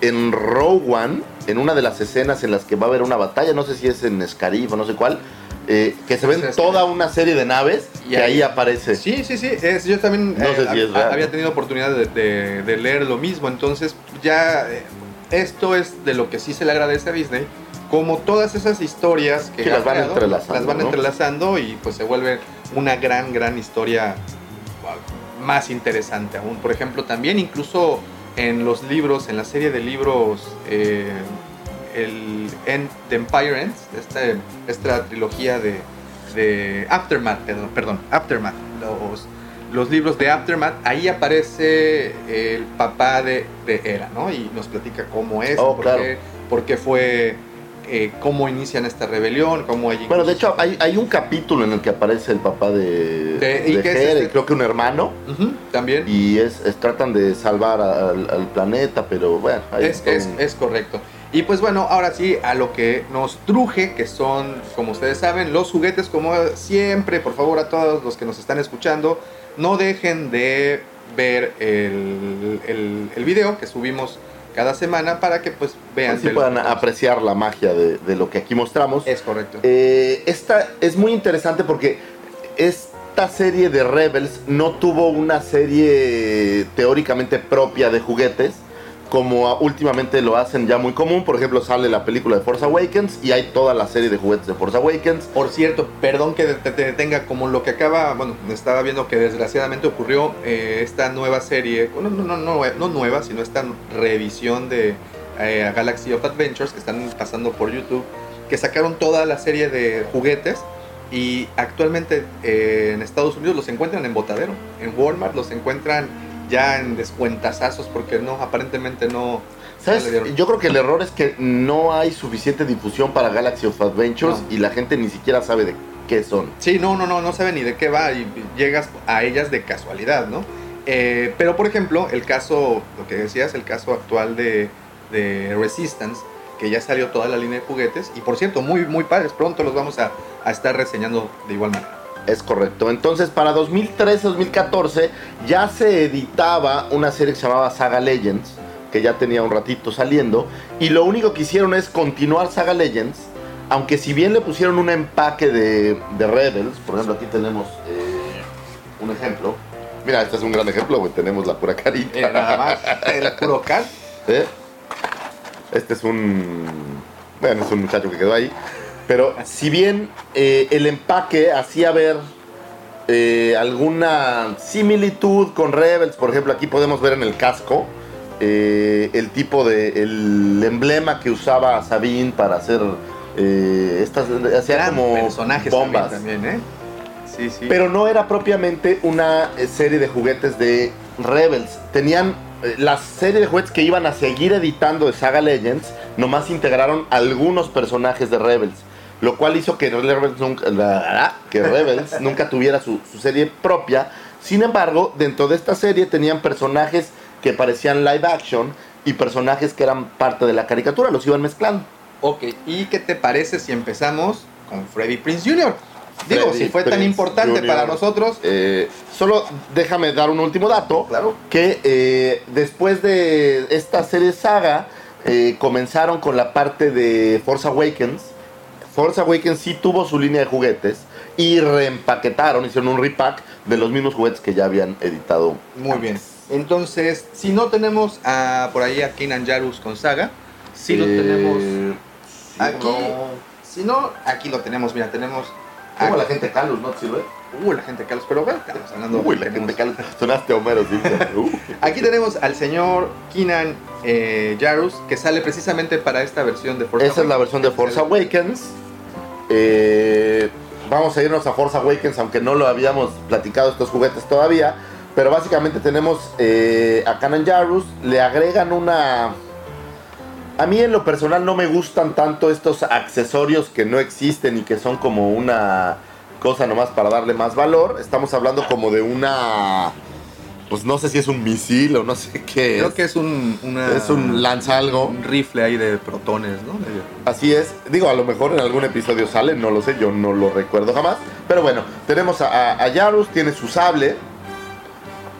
Speaker 2: en Rogue One, en una de las escenas en las que va a haber una batalla, no sé si es en Scarif o no sé cuál, eh, que se ven toda una serie de naves
Speaker 1: Y
Speaker 2: que
Speaker 1: ahí-
Speaker 2: ahí aparece.
Speaker 1: Sí, sí, sí. es- yo también
Speaker 2: No sé si
Speaker 1: eh,
Speaker 2: es
Speaker 1: había tenido oportunidad de, de- de leer lo mismo. Entonces, ya eh, esto es de lo que sí se le agradece a Disney. Como todas esas historias que
Speaker 2: Sí, las van
Speaker 1: creado,
Speaker 2: entrelazando,
Speaker 1: las van
Speaker 2: ¿no?
Speaker 1: entrelazando y pues se vuelve una gran, gran historia más interesante aún. Por ejemplo, también incluso en los libros, en la serie de libros, eh, el End, The Empire Ends, esta, esta trilogía de, de Aftermath, perdón, perdón, Aftermath, los, los libros de Aftermath, ahí aparece el papá de, de Hera, ¿no? Y nos platica cómo es,
Speaker 2: Oh,
Speaker 1: por,
Speaker 2: claro.
Speaker 1: qué, por qué fue, eh, cómo inician esta rebelión, cómo ella...
Speaker 2: Bueno, de hecho hay, hay un capítulo en el que aparece el papá de,
Speaker 1: De- ¿y es este?
Speaker 2: creo que un hermano.
Speaker 1: También.
Speaker 2: Y es, es- tratan de salvar al, al planeta, pero bueno, hay
Speaker 1: Es, es-
Speaker 2: un-
Speaker 1: es correcto. Y pues bueno, ahora sí, a lo que nos truje, que son, como ustedes saben, los juguetes, como siempre, por favor a todos los que nos están escuchando, no dejen de ver el, el, el video que subimos cada semana para que pues vean.
Speaker 2: así puedan apreciar la magia de, de lo que aquí mostramos.
Speaker 1: Es correcto.
Speaker 2: Eh, esta es muy interesante porque esta serie de Rebels no tuvo una serie teóricamente propia de juguetes, como últimamente lo hacen ya muy común. Por ejemplo, sale la película de Force Awakens y hay toda la serie de juguetes de Force Awakens.
Speaker 1: Por cierto, perdón que te, te detenga, como lo que acaba, bueno, estaba viendo que desgraciadamente ocurrió eh, esta nueva serie, no, no, no, no, no nueva, sino esta revisión de eh, Galaxy of Adventures que están pasando por YouTube, que sacaron toda la serie de juguetes y actualmente eh, en Estados Unidos los encuentran en botadero, en Walmart los encuentran ya en descuentazazos porque no, aparentemente no...
Speaker 2: ¿Sabes?
Speaker 1: no.
Speaker 2: Yo creo que el error es que no hay suficiente difusión para Galaxy of Adventures
Speaker 1: No.
Speaker 2: y la gente ni siquiera sabe de qué son.
Speaker 1: Sí, no, no, no, no sabe ni de qué va y llegas a ellas de casualidad, ¿no? Eh, pero por ejemplo, el caso, lo que decías, el caso actual de, de Resistance, que ya salió toda la línea de juguetes, y por cierto, muy, muy padres, pronto los vamos a, a estar reseñando de igual manera.
Speaker 2: Es correcto. Entonces, para 2013-2014 ya se editaba una serie que se llamaba Saga Legends, que ya tenía un ratito saliendo, y lo único que hicieron es continuar Saga Legends, aunque si bien le pusieron un empaque de, de Rebels, por ejemplo, aquí tenemos eh, un ejemplo. Mira, este es un gran ejemplo, güey, tenemos la pura carita.
Speaker 1: Eh, nada más, el puro cal.
Speaker 2: ¿Eh? Este es un. Bueno, es un muchacho que quedó ahí. Pero si bien eh, el empaque hacía ver eh, alguna similitud con Rebels, por ejemplo, aquí podemos ver en el casco eh, el tipo de. el emblema que usaba Sabine para hacer estas. hacía como
Speaker 1: personajes
Speaker 2: bombas.
Speaker 1: también, ¿eh? Sí, sí.
Speaker 2: Pero no era propiamente una serie de juguetes de Rebels. Tenían la serie de juguetes que iban a seguir editando de Saga Legends, nomás integraron algunos personajes de Rebels. Lo cual hizo que Rebels nunca, la- que Rebels nunca tuviera su, su serie propia. Sin embargo, dentro de esta serie tenían personajes que parecían live action y personajes que eran parte de la caricatura, los iban mezclando.
Speaker 1: Ok, ¿y qué te parece si empezamos con Freddy Prince Jr. Digo, si fue tan importante
Speaker 2: Jr..
Speaker 1: para nosotros,
Speaker 2: Eh, solo déjame dar un último dato.
Speaker 1: claro.
Speaker 2: que eh, después de esta serie saga eh, comenzaron con la parte de Force Awakens. Force Awakens sí tuvo su línea de juguetes y reempaquetaron, hicieron un repack de los mismos juguetes que ya habían editado.
Speaker 1: Muy bien. Entonces, si no tenemos a, por ahí a Keenan Jarus con Saga, si no
Speaker 2: Eh,
Speaker 1: tenemos
Speaker 2: sí,
Speaker 1: aquí,
Speaker 2: no.
Speaker 1: si no, aquí lo tenemos, mira, tenemos
Speaker 2: Como
Speaker 1: a-
Speaker 2: la gente Carlos, ¿no sirve?
Speaker 1: Uy, la gente Carlos, pero bueno, estamos hablando
Speaker 2: Uy, la
Speaker 1: tenemos-
Speaker 2: gente Carlos. Sonaste Homero Simpson. Uh.
Speaker 1: Aquí tenemos al señor Keenan eh, Jarus, que sale precisamente para esta versión de Force
Speaker 2: Esa es la versión de Force Awakens. Eh, vamos a irnos a Force Awakens, aunque no lo habíamos platicado estos juguetes todavía. Pero básicamente tenemos eh, a Kanan Jarrus. Le agregan una. A mí en lo personal no me gustan tanto estos accesorios que no existen y que son como una cosa nomás para darle más valor. Estamos hablando como de una. Pues no sé si es un misil o no sé qué
Speaker 1: Creo
Speaker 2: es.
Speaker 1: que es un, una-
Speaker 2: Es un lanza algo.
Speaker 1: un rifle ahí de protones, ¿no?
Speaker 2: Así es, digo, a lo mejor en algún episodio sale, no lo sé, yo no lo recuerdo jamás. Pero bueno, tenemos a, a, a Yarus, tiene su sable.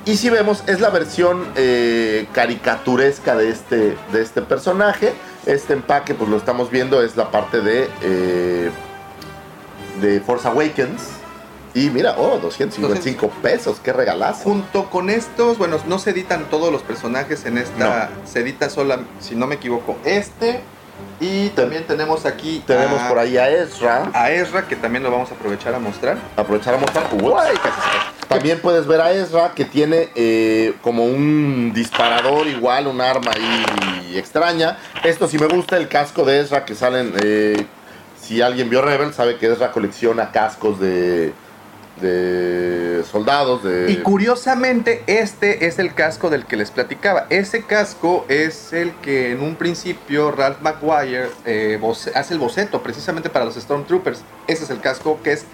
Speaker 2: Y si vemos, es la versión eh, caricaturesca de este, de este personaje. Este empaque, pues lo estamos viendo, es la parte de, eh, de Force Awakens. Y mira, oh, 255 pesos, qué regalazo.
Speaker 1: Junto con estos, bueno, no se editan todos los personajes en esta, se edita sola, si no me equivoco, este. Y también tenemos aquí
Speaker 2: Tenemos
Speaker 1: a,
Speaker 2: por ahí a Ezra.
Speaker 1: a Ezra, que también lo vamos a aprovechar a mostrar.
Speaker 2: aprovechar a mostrar. Uy, También puedes ver a Ezra que tiene eh, como un disparador igual, un arma ahí extraña. Esto sí me gusta, el casco de Ezra que salen... eh, si alguien vio Rebel sabe que Ezra colecciona cascos de, de soldados, de...
Speaker 1: Y curiosamente, este es el casco del que les platicaba. Ese casco es el que en un principio Ralph McGuire eh, hace el boceto precisamente para los Stormtroopers. Ese es el casco que es,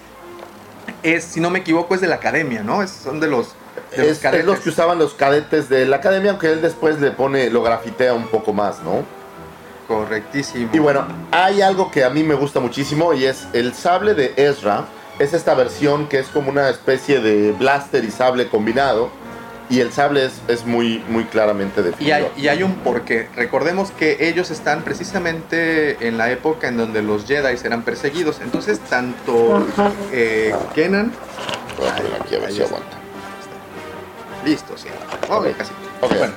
Speaker 1: es si no me equivoco, es de la academia, ¿no? Es, son de los, de los
Speaker 2: es, es los que usaban los cadetes de la academia, aunque él después le pone, lo grafitea un poco más, ¿no?
Speaker 1: Correctísimo.
Speaker 2: Y bueno, hay algo que a mí me gusta muchísimo y es el sable de Ezra. Es esta versión que es como una especie de blaster y sable combinado. Y el sable es, es muy, muy claramente
Speaker 1: Y
Speaker 2: definido.
Speaker 1: hay, y hay un porqué. Recordemos que ellos están precisamente en la época en donde los Jedi eran perseguidos. Entonces, tanto eh, Kenan.
Speaker 2: Voy a poner aquí a ver si aguanta.
Speaker 1: Listo, sí. Oh,
Speaker 2: Ok.
Speaker 1: casi.
Speaker 2: Ok.
Speaker 1: Bueno,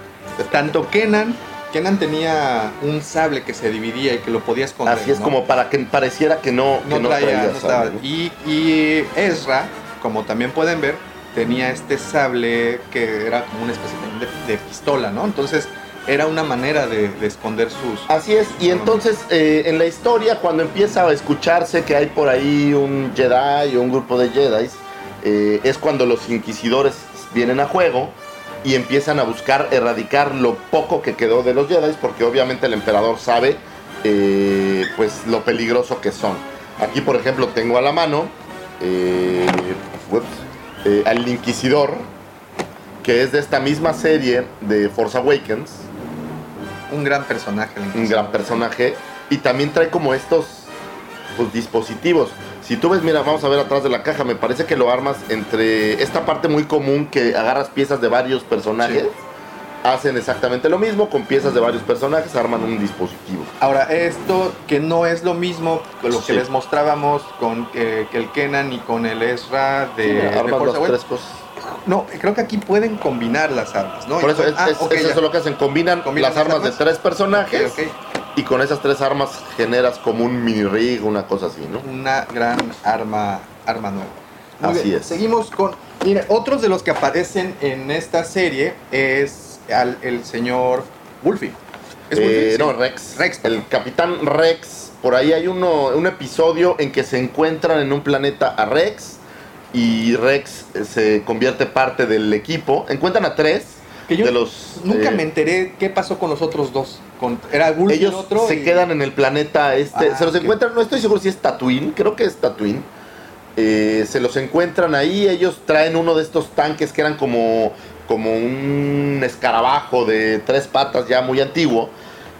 Speaker 1: tanto Kenan. Kenan tenía un sable que se dividía y que lo podía esconder.
Speaker 2: Así es
Speaker 1: ¿no?
Speaker 2: como para que pareciera que no, que
Speaker 1: no, traía,
Speaker 2: traía
Speaker 1: no
Speaker 2: sable, ¿no?
Speaker 1: Y, y Ezra, como también pueden ver, tenía este sable que era como una especie de, de pistola, ¿no? Entonces era una manera de, de esconder sus...
Speaker 2: Así es, y entonces eh, en la historia cuando empieza a escucharse que hay por ahí un Jedi o un grupo de Jedi, eh, es cuando los inquisidores vienen a juego y empiezan a buscar erradicar lo poco que quedó de los Jedi, porque obviamente el emperador sabe eh, pues lo peligroso que son. Aquí por ejemplo tengo a la mano eh, ups, eh, al inquisidor, que es de esta misma serie de Force Awakens
Speaker 1: Un gran personaje. el
Speaker 2: un gran personaje y también trae como estos pues, dispositivos. Si tú ves, mira, vamos a ver atrás de la caja, me parece que lo armas entre esta parte muy común que agarras piezas de varios personajes.
Speaker 1: Sí.
Speaker 2: Hacen exactamente lo mismo, con piezas de varios personajes arman un dispositivo.
Speaker 1: Ahora, esto que no es lo mismo lo que
Speaker 2: Sí.
Speaker 1: les mostrábamos con eh, que el Kenan y con el Ezra de,
Speaker 2: Sí, armas
Speaker 1: Force
Speaker 2: las tres cosas.
Speaker 1: No, creo que aquí pueden combinar las armas, ¿no?
Speaker 2: Por eso es,
Speaker 1: Ah,
Speaker 2: es- es eso lo que hacen, combinan,
Speaker 1: ¿Combinan
Speaker 2: las
Speaker 1: las
Speaker 2: armas,
Speaker 1: armas?
Speaker 2: de tres personajes
Speaker 1: Ok, ok.
Speaker 2: Y con esas tres armas generas como un mini rig, una cosa así, ¿no?
Speaker 1: una gran arma, arma nueva. Muy
Speaker 2: Así
Speaker 1: bien,
Speaker 2: es.
Speaker 1: Seguimos con. Mire, otros de los que aparecen en esta serie es al- el señor Wolfie. ¿Es
Speaker 2: Eh,
Speaker 1: Wolfie? Sí.
Speaker 2: No, Rex.
Speaker 1: Rex,
Speaker 2: El capitán Rex. Por ahí hay uno, un episodio en que se encuentran en un planeta a Rex. Y Rex eh, se convierte parte del equipo. Encuentran a tres
Speaker 1: Que yo
Speaker 2: de los.
Speaker 1: nunca
Speaker 2: eh,
Speaker 1: me enteré qué pasó con los otros dos. Con, era
Speaker 2: Ellos
Speaker 1: otro.
Speaker 2: se
Speaker 1: y-
Speaker 2: quedan en el planeta este.
Speaker 1: Ah,
Speaker 2: se los encuentran, no estoy seguro si es Tatooine. Creo que es Tatooine. Eh, se los encuentran ahí. Ellos traen uno de estos tanques que eran como, como un escarabajo de tres patas ya muy antiguo.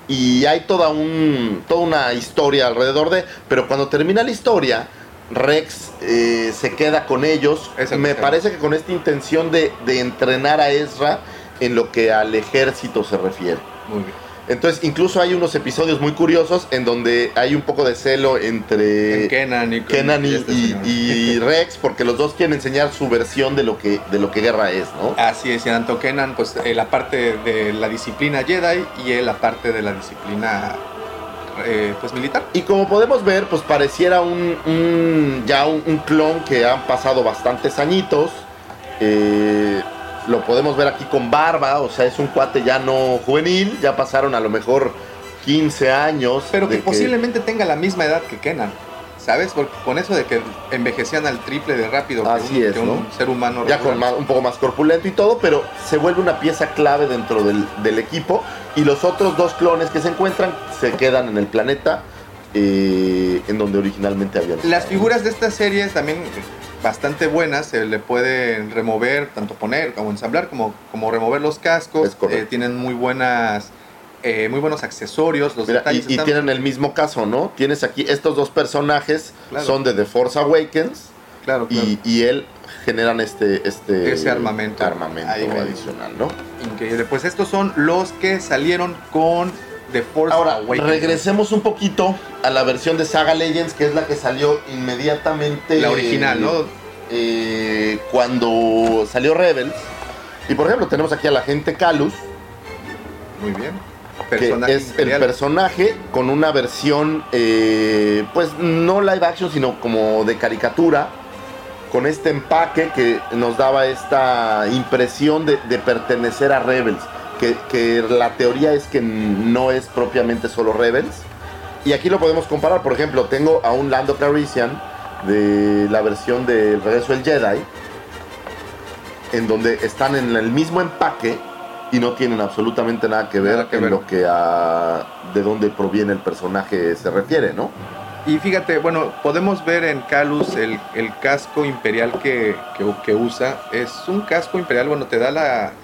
Speaker 2: y hay toda, un, toda una historia alrededor de, pero cuando termina la historia, Rex eh, se queda con ellos, me parece que con esta intención de, de entrenar a Ezra en lo que al ejército se refiere.
Speaker 1: Muy bien.
Speaker 2: Entonces, incluso hay unos episodios muy curiosos en donde hay un poco de celo entre
Speaker 1: Kenan,
Speaker 2: y, este Rex, porque los dos quieren enseñar su versión de lo que, de lo que guerra es, ¿no?
Speaker 1: Así es, y tanto Kenan, pues eh, la parte de la disciplina Jedi y él la parte de la disciplina eh, pues militar.
Speaker 2: Y como podemos ver, pues pareciera un, ya un, un, clon que han pasado bastantes añitos. Eh, lo podemos ver aquí con barba, o sea, es un cuate ya no juvenil, ya pasaron a lo mejor 15 años.
Speaker 1: Pero que, posiblemente tenga la misma edad que Kenan. ¿Sabes? Porque con eso de que envejecían al triple de rápido
Speaker 2: Así
Speaker 1: que
Speaker 2: un, es, un
Speaker 1: ser humano.
Speaker 2: Ya con un poco más corpulento y todo, pero se vuelve una pieza clave dentro del, del equipo. Y los otros dos clones que se encuentran se quedan en el planeta eh, en donde originalmente habían.
Speaker 1: Las figuras de esta serie también bastante buenas, se le pueden remover, tanto poner como ensamblar, como, como remover los cascos, eh, tienen muy buenas... Eh, muy buenos accesorios, los detalles
Speaker 2: y, tienen el mismo caso, ¿no? Tienes aquí estos dos personajes, son de The Force Awakens,
Speaker 1: claro,
Speaker 2: Y, él generan este, este
Speaker 1: ese armamento,
Speaker 2: armamento adicional, ¿no?
Speaker 1: Increíble. Pues estos son los que salieron con The Force
Speaker 2: Ahora, regresemos un poquito a la versión de Saga Legends, que es la que salió inmediatamente.
Speaker 1: La original, ¿no?
Speaker 2: Eh, cuando salió Rebels. Y por ejemplo, tenemos aquí a la gente Calus.
Speaker 1: Muy bien.
Speaker 2: que es el personaje con una versión, eh, pues no live action, sino como de caricatura, con este empaque que nos daba esta impresión de, de pertenecer a Rebels que, la teoría es que no es propiamente solo Rebels. Y aquí lo podemos comparar, por ejemplo, tengo a un Lando Calrissian de la versión de Regreso del Jedi, en donde están en el mismo empaque y no tienen absolutamente nada que ver en lo que a de dónde proviene el personaje se refiere, ¿no?
Speaker 1: Y fíjate, bueno, podemos ver en Calus el, casco imperial que, que, usa. Es un casco imperial, bueno, te da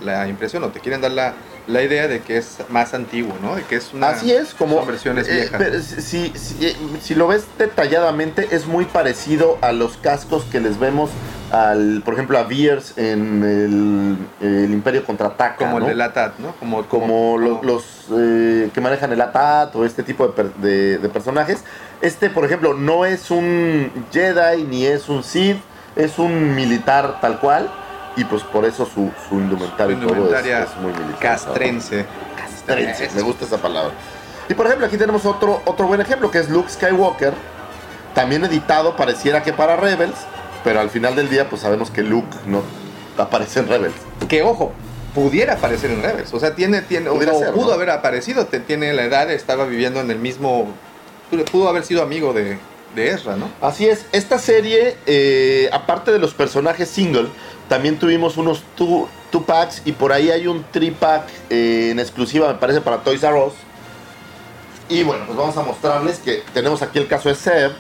Speaker 1: la, impresión o te quieren dar la, la, idea de que es más antiguo, ¿no? De que es una.
Speaker 2: Así es, como.
Speaker 1: versiones eh, viejas.
Speaker 2: si, si, si, lo ves detalladamente, es muy parecido a los cascos que les vemos al, por ejemplo, a Veers en el, Imperio Contraataca.
Speaker 1: Como
Speaker 2: el
Speaker 1: de Latat, ¿no?
Speaker 2: Como, como, los, eh, que manejan el Latat o este tipo de, de, personajes. Este, por ejemplo, no es un Jedi ni es un Sith, es un militar tal cual. Y pues por eso su, su indumentario todo es, muy militar.
Speaker 1: Castrense.
Speaker 2: Castrense, me gusta esa palabra. Y por ejemplo, aquí tenemos otro, otro buen ejemplo que es Luke Skywalker. También editado, pareciera que para Rebels pero al final del día, pues sabemos que Luke no aparece en Rebels.
Speaker 1: Que ojo, pudiera aparecer en Rebels. O sea, tiene, tiene o, pudo haber aparecido, tiene la edad, estaba viviendo en el mismo. Pudo haber sido amigo de, de Ezra, ¿no?
Speaker 2: Así es. Esta serie, eh, aparte de los personajes single, también tuvimos unos two, packs y por ahí hay un tripack eh, en exclusiva, me parece, para Toys R Us. Y bueno, pues vamos a mostrarles que tenemos aquí el caso de Seb,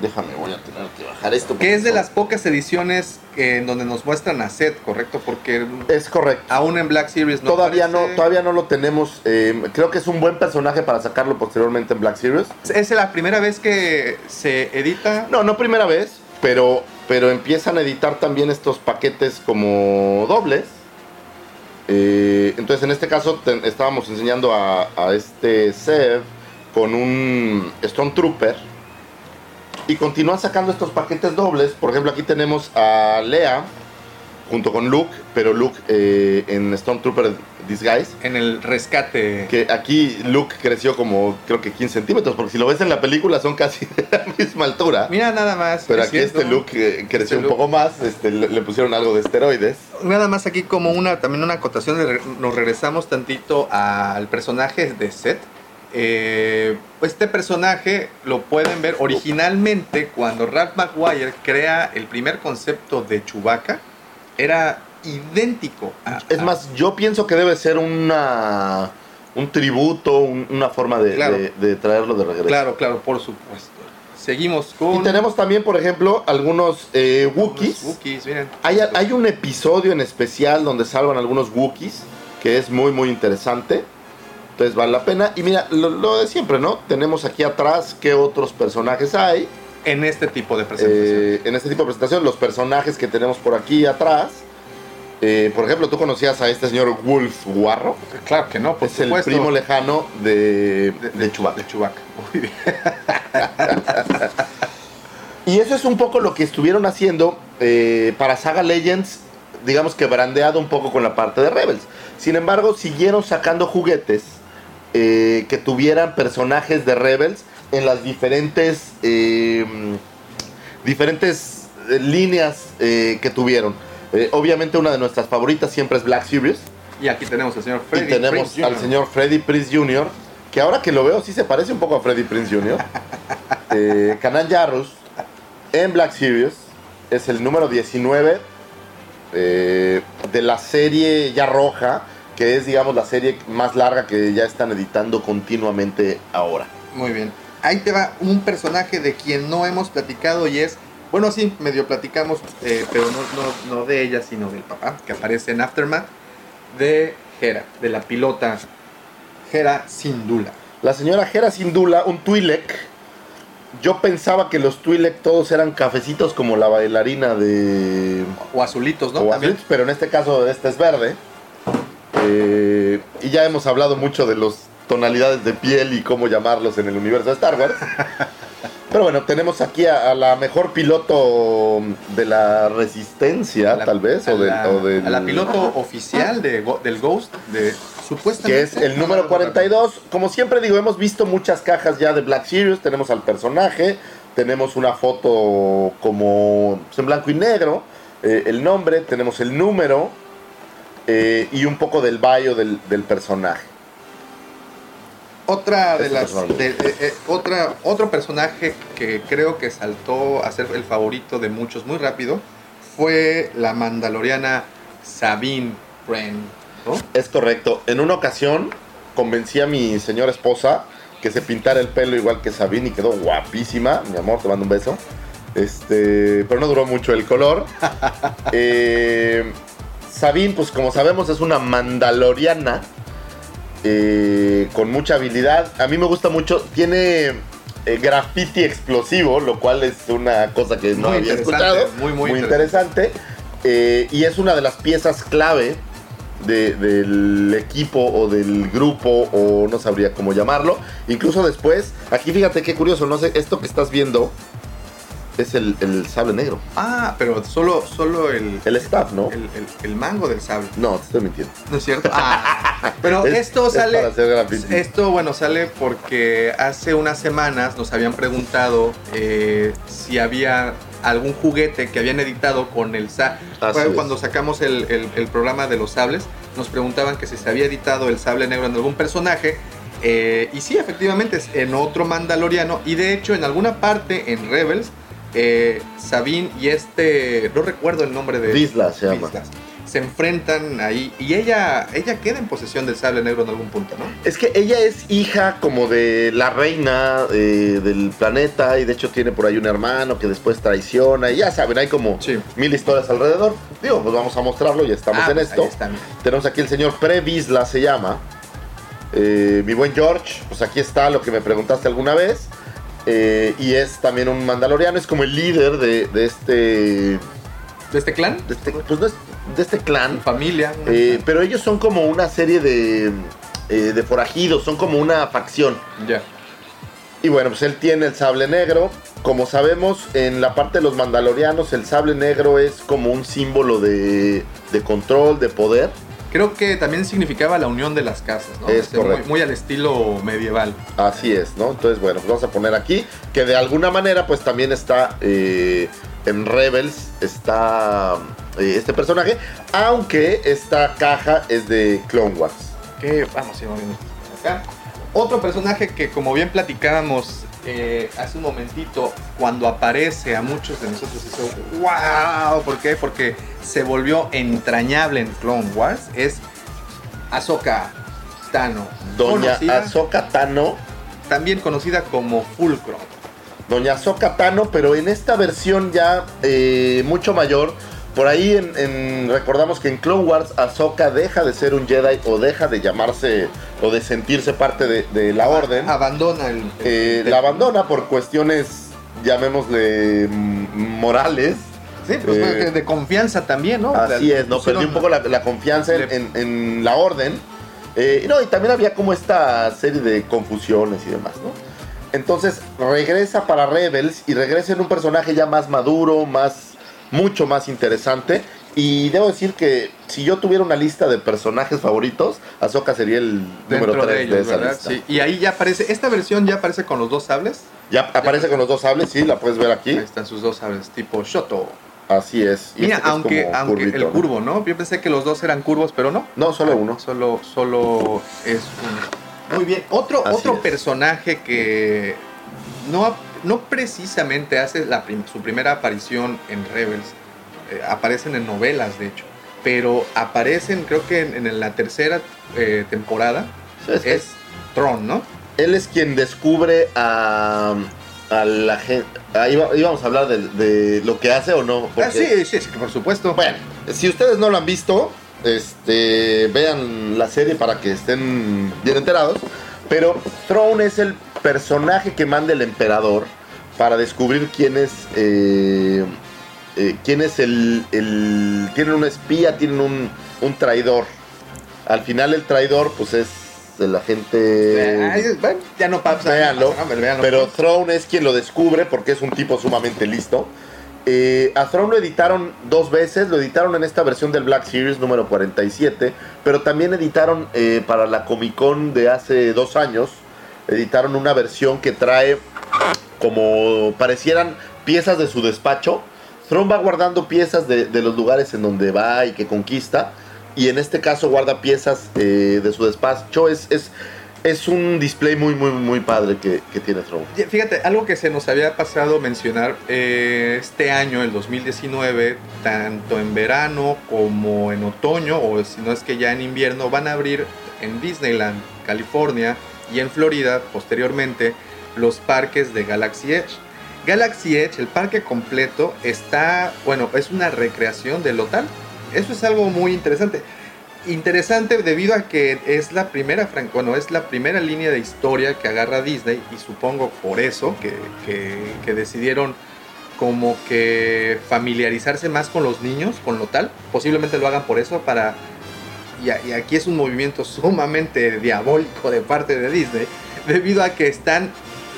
Speaker 2: Déjame, voy a tener que bajar esto.
Speaker 1: Que es de las pocas ediciones en donde nos muestran a Seth, ¿correcto? Porque
Speaker 2: es correcto.
Speaker 1: Aún en Black Series
Speaker 2: no todavía no Todavía no lo tenemos. Eh, creo que es un buen personaje para sacarlo posteriormente en Black Series.
Speaker 1: ¿Es la primera vez que se edita?
Speaker 2: No, no primera vez, pero, pero empiezan a editar también estos paquetes como dobles. Eh, entonces en este caso estábamos enseñando a, a este Sev con un Stormtrooper y continúan sacando estos paquetes dobles. Por ejemplo, aquí tenemos a Lea junto con Luke, pero Luke eh, en Stormtrooper Disguise.
Speaker 1: En el rescate.
Speaker 2: Que aquí Luke creció como creo que 15 centímetros, porque si lo ves en la película son casi de la misma altura.
Speaker 1: Mira nada más.
Speaker 2: Pero aquí este Luke eh, creció un poco más, este, le, pusieron algo de esteroides.
Speaker 1: Nada más aquí como una también una acotación, nos regresamos tantito al personaje de Seth eh, este personaje lo pueden ver originalmente cuando Ralph McGuire crea el primer concepto de Chewbacca. Era idéntico.
Speaker 2: es más, yo pienso que debe ser una un tributo, una forma de, traerlo de regreso.
Speaker 1: Claro, claro, por supuesto. Seguimos con.
Speaker 2: Y tenemos también, por ejemplo, algunos eh, Wookiees.
Speaker 1: miren.
Speaker 2: Hay, hay, un episodio en especial donde salvan algunos Wookiees que es muy, muy interesante. Entonces vale la pena. Y mira, lo, lo de siempre, ¿no? Tenemos aquí atrás qué otros personajes hay.
Speaker 1: En este tipo de presentación.
Speaker 2: Eh, en este tipo de presentación, los personajes que tenemos por aquí atrás. Eh, por ejemplo, ¿tú conocías a este señor Wolf Guarro?
Speaker 1: claro que no, por
Speaker 2: es el primo lejano de,
Speaker 1: de,
Speaker 2: de Chewbacca.
Speaker 1: De Chewbacca. Muy bien.
Speaker 2: Y eso es un poco lo que estuvieron haciendo eh, para Saga Legends, digamos que brandeado un poco con la parte de Rebels. Sin embargo, siguieron sacando juguetes eh, que tuvieran personajes de Rebels en las diferentes, eh, diferentes eh, líneas eh, que tuvieron. Obviamente una de nuestras favoritas siempre es Black Series.
Speaker 1: Y aquí tenemos al señor Freddy
Speaker 2: y tenemos
Speaker 1: Prinze
Speaker 2: al
Speaker 1: Jr.
Speaker 2: señor Freddy Prince Jr., que ahora que lo veo sí se parece un poco a Freddy Prince Jr. eh, Kanan Jarrus en Black Series es el número 19 eh, de la serie ya roja, que es digamos la serie más larga que ya están editando continuamente ahora.
Speaker 1: Muy bien. Ahí te va un personaje de quien no hemos platicado y es, bueno, sí, medio platicamos, eh, pero no, no, no de ella, sino del papá, que aparece en Aftermath, de Hera, de la pilota Hera Syndulla.
Speaker 2: La señora Hera Sindula, un Twi'lek. Yo pensaba que los Twi'lek todos eran cafecitos como la bailarina de
Speaker 1: O azulitos, ¿no?
Speaker 2: o azulitos, pero en este caso este es verde. Eh, y ya hemos hablado mucho de las tonalidades de piel y cómo llamarlos en el universo de Star Wars. Pero bueno, tenemos aquí a, a la mejor piloto de la resistencia,
Speaker 1: la-
Speaker 2: tal vez,
Speaker 1: a
Speaker 2: o, del-
Speaker 1: la,
Speaker 2: o del-
Speaker 1: a la piloto oficial de, del Ghost, de supuestamente.
Speaker 2: que es el número 42. Como siempre digo, hemos visto muchas cajas ya de Black Series. Tenemos al personaje, tenemos una foto como en blanco y negro, eh, el nombre, tenemos el número eh, y un poco del bio del, del personaje.
Speaker 1: Otra de
Speaker 2: Ese
Speaker 1: las. de- eh, eh, otra, otro personaje que creo que saltó a ser el favorito de muchos muy rápido fue la mandaloriana Sabine Wren. ¿no?
Speaker 2: Es correcto. En una ocasión convencí a mi señora esposa que se pintara el pelo igual que Sabine y quedó guapísima. Mi amor, te mando un beso. Este, pero no duró mucho el color. Eh, Sabine, pues como sabemos, es una mandaloriana eh, con mucha habilidad. A mí me gusta mucho. Tiene eh, graffiti explosivo, lo cual es una cosa que no
Speaker 1: Muy
Speaker 2: había escuchado.
Speaker 1: muy, muy
Speaker 2: interesante. Eh, y es una de las piezas clave de- del equipo o del grupo o no sabría cómo llamarlo. Incluso después, aquí fíjate qué curioso, no sé, esto que estás viendo es el, el sable negro.
Speaker 1: Ah, pero solo, solo el,
Speaker 2: El staff, ¿no?
Speaker 1: el, el- el mango del sable.
Speaker 2: No, te estoy mintiendo.
Speaker 1: ¿No es cierto? Ah, pero
Speaker 2: Es-
Speaker 1: esto
Speaker 2: es
Speaker 1: sale.
Speaker 2: graffiti.
Speaker 1: Esto, bueno, sale porque hace unas semanas nos habían preguntado eh, si había algún juguete que habían editado con el sable.
Speaker 2: Es.
Speaker 1: Cuando sacamos el, el- el programa de los sables, nos preguntaban que si se había editado el sable negro en algún personaje. eh, y sí, efectivamente, es en otro Mandaloriano. Y de hecho, en alguna parte en Rebels, eh, Sabine y este. No recuerdo el nombre de.
Speaker 2: Vizsla se llama.
Speaker 1: Se enfrentan ahí y ella, ella queda en posesión del sable negro en algún punto, ¿no?
Speaker 2: Es que ella es hija como de la reina eh, del planeta y de hecho tiene por ahí un hermano que después traiciona y ya saben, hay como
Speaker 1: Sí.
Speaker 2: mil historias alrededor. Digo, pues vamos a mostrarlo, ya estamos
Speaker 1: Ah,
Speaker 2: en
Speaker 1: pues
Speaker 2: esto. Tenemos aquí el señor Previsla, se llama. Eh, mi buen George, pues aquí está lo que me preguntaste alguna vez. Eh, y es también un mandaloriano, es como el líder de, de este,
Speaker 1: ¿De este clan?
Speaker 2: de este, pues no es- de este clan.
Speaker 1: Familia.
Speaker 2: Eh, pero ellos son como una serie de, eh, de forajidos, son como una facción.
Speaker 1: ya.
Speaker 2: Y bueno, pues él tiene el sable negro. Como sabemos, en la parte de los mandalorianos, el sable negro es como un símbolo de, de control, de poder.
Speaker 1: Creo que también significaba la unión de las casas, ¿no?
Speaker 2: Es
Speaker 1: Este, muy, al estilo medieval.
Speaker 2: Así es, ¿no? Entonces, bueno, pues vamos a poner aquí que de alguna manera, pues también está eh, en Rebels, está eh, este personaje, aunque esta caja es de Clone Wars.
Speaker 1: Que vamos a ir moviendo acá. Otro personaje que, como bien platicábamos eh, hace un momentito, cuando aparece a muchos de nosotros hizo wow. ¿Por qué? Porque se volvió entrañable en Clone Wars. Es Ahsoka Tano.
Speaker 2: Doña Ahsoka Tano,
Speaker 1: También conocida como Fulcrum.
Speaker 2: Doña Ahsoka Tano, pero en esta versión ya eh, mucho mayor, por ahí en, en- recordamos que en Clone Wars Ahsoka deja de ser un Jedi o deja de llamarse o de sentirse parte de, de la orden.
Speaker 1: Abandona el.
Speaker 2: Eh,
Speaker 1: el-
Speaker 2: la abandona por cuestiones, llamémosle, mm, morales.
Speaker 1: Sí, pues
Speaker 2: eh,
Speaker 1: de confianza también, ¿no?
Speaker 2: Así
Speaker 1: La-
Speaker 2: es, ¿no? Perdió un poco la, la confianza en,
Speaker 1: Le-
Speaker 2: en- en la orden. Eh, no, y también había como esta serie de confusiones y demás, ¿no? Entonces regresa para Rebels y regresa en un personaje ya más maduro, más, mucho más interesante. Y debo decir que si yo tuviera una lista de personajes favoritos, Ahsoka sería el número
Speaker 1: dentro
Speaker 2: 3
Speaker 1: de
Speaker 2: esa
Speaker 1: ¿verdad?
Speaker 2: lista.
Speaker 1: Sí. Y ahí ya aparece, esta versión ya aparece con los dos sables.
Speaker 2: Ya aparece con los dos sables, sí, la puedes ver aquí.
Speaker 1: Ahí están sus dos sables, tipo Shoto.
Speaker 2: Así es. Y
Speaker 1: Mira,
Speaker 2: este que es
Speaker 1: aunque, aunque
Speaker 2: curvito,
Speaker 1: el curvo, ¿no? Yo pensé que los dos eran curvos, pero no.
Speaker 2: No, solo uno.
Speaker 1: Solo, solo es uno. Muy bien. Otro,
Speaker 2: Así
Speaker 1: otro
Speaker 2: es.
Speaker 1: personaje que no, ap- no precisamente hace la prim- su primera aparición en Rebels. eh, aparecen en novelas, de hecho. Pero aparecen, creo que en, en la tercera eh, temporada.
Speaker 2: Es-
Speaker 1: Es Tron, ¿no?
Speaker 2: él es quien descubre a, a la gente. Ahí va- íbamos a hablar de, de lo que hace o no. porque-
Speaker 1: Ah, sí, sí, sí, por supuesto.
Speaker 2: Bueno, si ustedes no lo han visto, este, vean la serie para que estén bien enterados. Pero Throne es el personaje que manda el emperador para descubrir quién es. eh, eh, quién es el, el- Tienen un espía, tienen un, un traidor. Al final, el traidor, pues es el agente.
Speaker 1: Ay, bueno, ya no pasa.
Speaker 2: Véanlo,
Speaker 1: no pasa nada, véanlo.
Speaker 2: Pero Throne es quien lo descubre porque es un tipo sumamente listo. Eh, a Throne lo editaron dos veces, lo editaron en esta versión del Black Series número 47, pero también editaron eh, para la Comic Con de hace dos años, editaron una versión que trae como parecieran piezas de su despacho. Throne va guardando piezas de, de los lugares en donde va y que conquista, y en este caso guarda piezas eh, de su despacho. Es, es, es un display muy, muy, muy padre que, que tiene Throne.
Speaker 1: Fíjate, algo que se nos había pasado mencionar eh, este año, el 2019, tanto en verano como en otoño, o si no es que ya en invierno, van a abrir en Disneyland, California y en Florida posteriormente los parques de Galaxy Edge. Galaxy Edge, el parque completo, está, bueno, es una recreación del hotel. Eso es algo muy interesante. Interesante debido a que es la primera, bueno, es la primera línea de historia que agarra Disney y supongo por eso que, que- que decidieron como que familiarizarse más con los niños, con lo tal. Posiblemente lo hagan por eso para... Y, aquí es un movimiento sumamente diabólico de parte de Disney, debido a que están,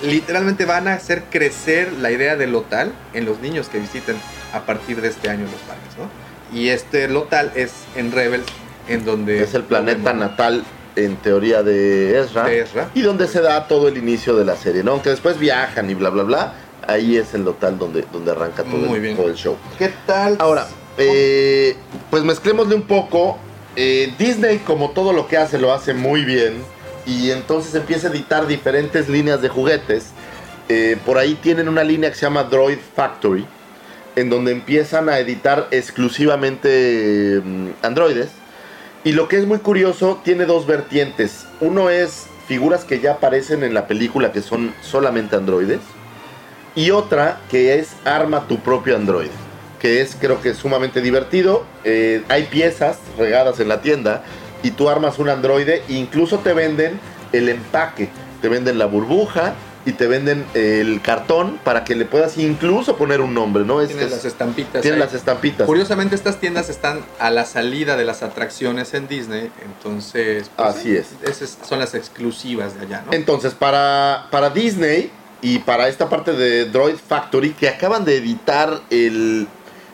Speaker 1: literalmente van a hacer crecer la idea del lotal en los niños que visiten a partir de este año los parques, ¿no? Y este lotal es en Rebels, en donde...
Speaker 2: Es el planeta natal, en teoría, de Ezra.
Speaker 1: de Ezra.
Speaker 2: Y donde se da todo el inicio de la serie, ¿no? Aunque después viajan y bla, bla, bla. Ahí es el local donde, donde arranca todo,
Speaker 1: Muy
Speaker 2: el,
Speaker 1: bien.
Speaker 2: todo el show.
Speaker 1: ¿Qué tal?
Speaker 2: Ahora, eh, pues mezclémosle un poco. Eh, Disney, como todo lo que hace, lo hace muy bien. Y entonces empieza a editar diferentes líneas de juguetes. Eh, por ahí tienen una línea que se llama Droid Factory. En donde empiezan a editar exclusivamente mm, androides. Y lo que es muy curioso, tiene dos vertientes. Uno es figuras que ya aparecen en la película que son solamente androides. Y otra que es arma tu propio androide. Que es creo que sumamente divertido. Eh, hay piezas regadas en la tienda. Y tú armas un androide. E incluso te venden el empaque. Te venden la burbuja. Y te venden el cartón para que le puedas incluso poner un nombre, ¿no? Es-
Speaker 1: Tiene
Speaker 2: es-
Speaker 1: las estampitas.
Speaker 2: tiene
Speaker 1: ahí.
Speaker 2: las estampitas.
Speaker 1: Curiosamente estas tiendas están a la salida de las atracciones en Disney, entonces pues,
Speaker 2: Así es.
Speaker 1: Esas son las exclusivas de allá, ¿no?
Speaker 2: Entonces, para, para Disney y para esta parte de Droid Factory, que acaban de editar el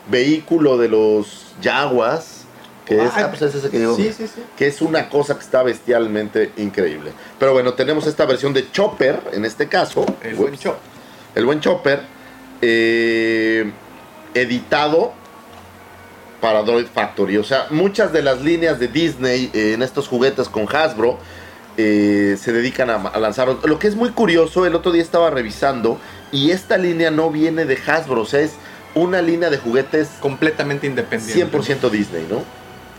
Speaker 2: vehículo de los Jaguars, que es, ah, pues es ese que digo,
Speaker 1: sí, sí, sí.
Speaker 2: que es una cosa que está bestialmente increíble. Pero bueno, tenemos esta versión de Chopper, en este caso.
Speaker 1: El buen show.
Speaker 2: El buen Chopper, eh, editado para Droid Factory. O sea, muchas de las líneas de Disney eh, en estos juguetes con Hasbro eh, se dedican a, a lanzar. Lo que es muy curioso, el otro día estaba revisando y esta línea no viene de Hasbro, o sea, es una línea de juguetes
Speaker 1: Completamente independiente.
Speaker 2: 100% Disney, ¿no?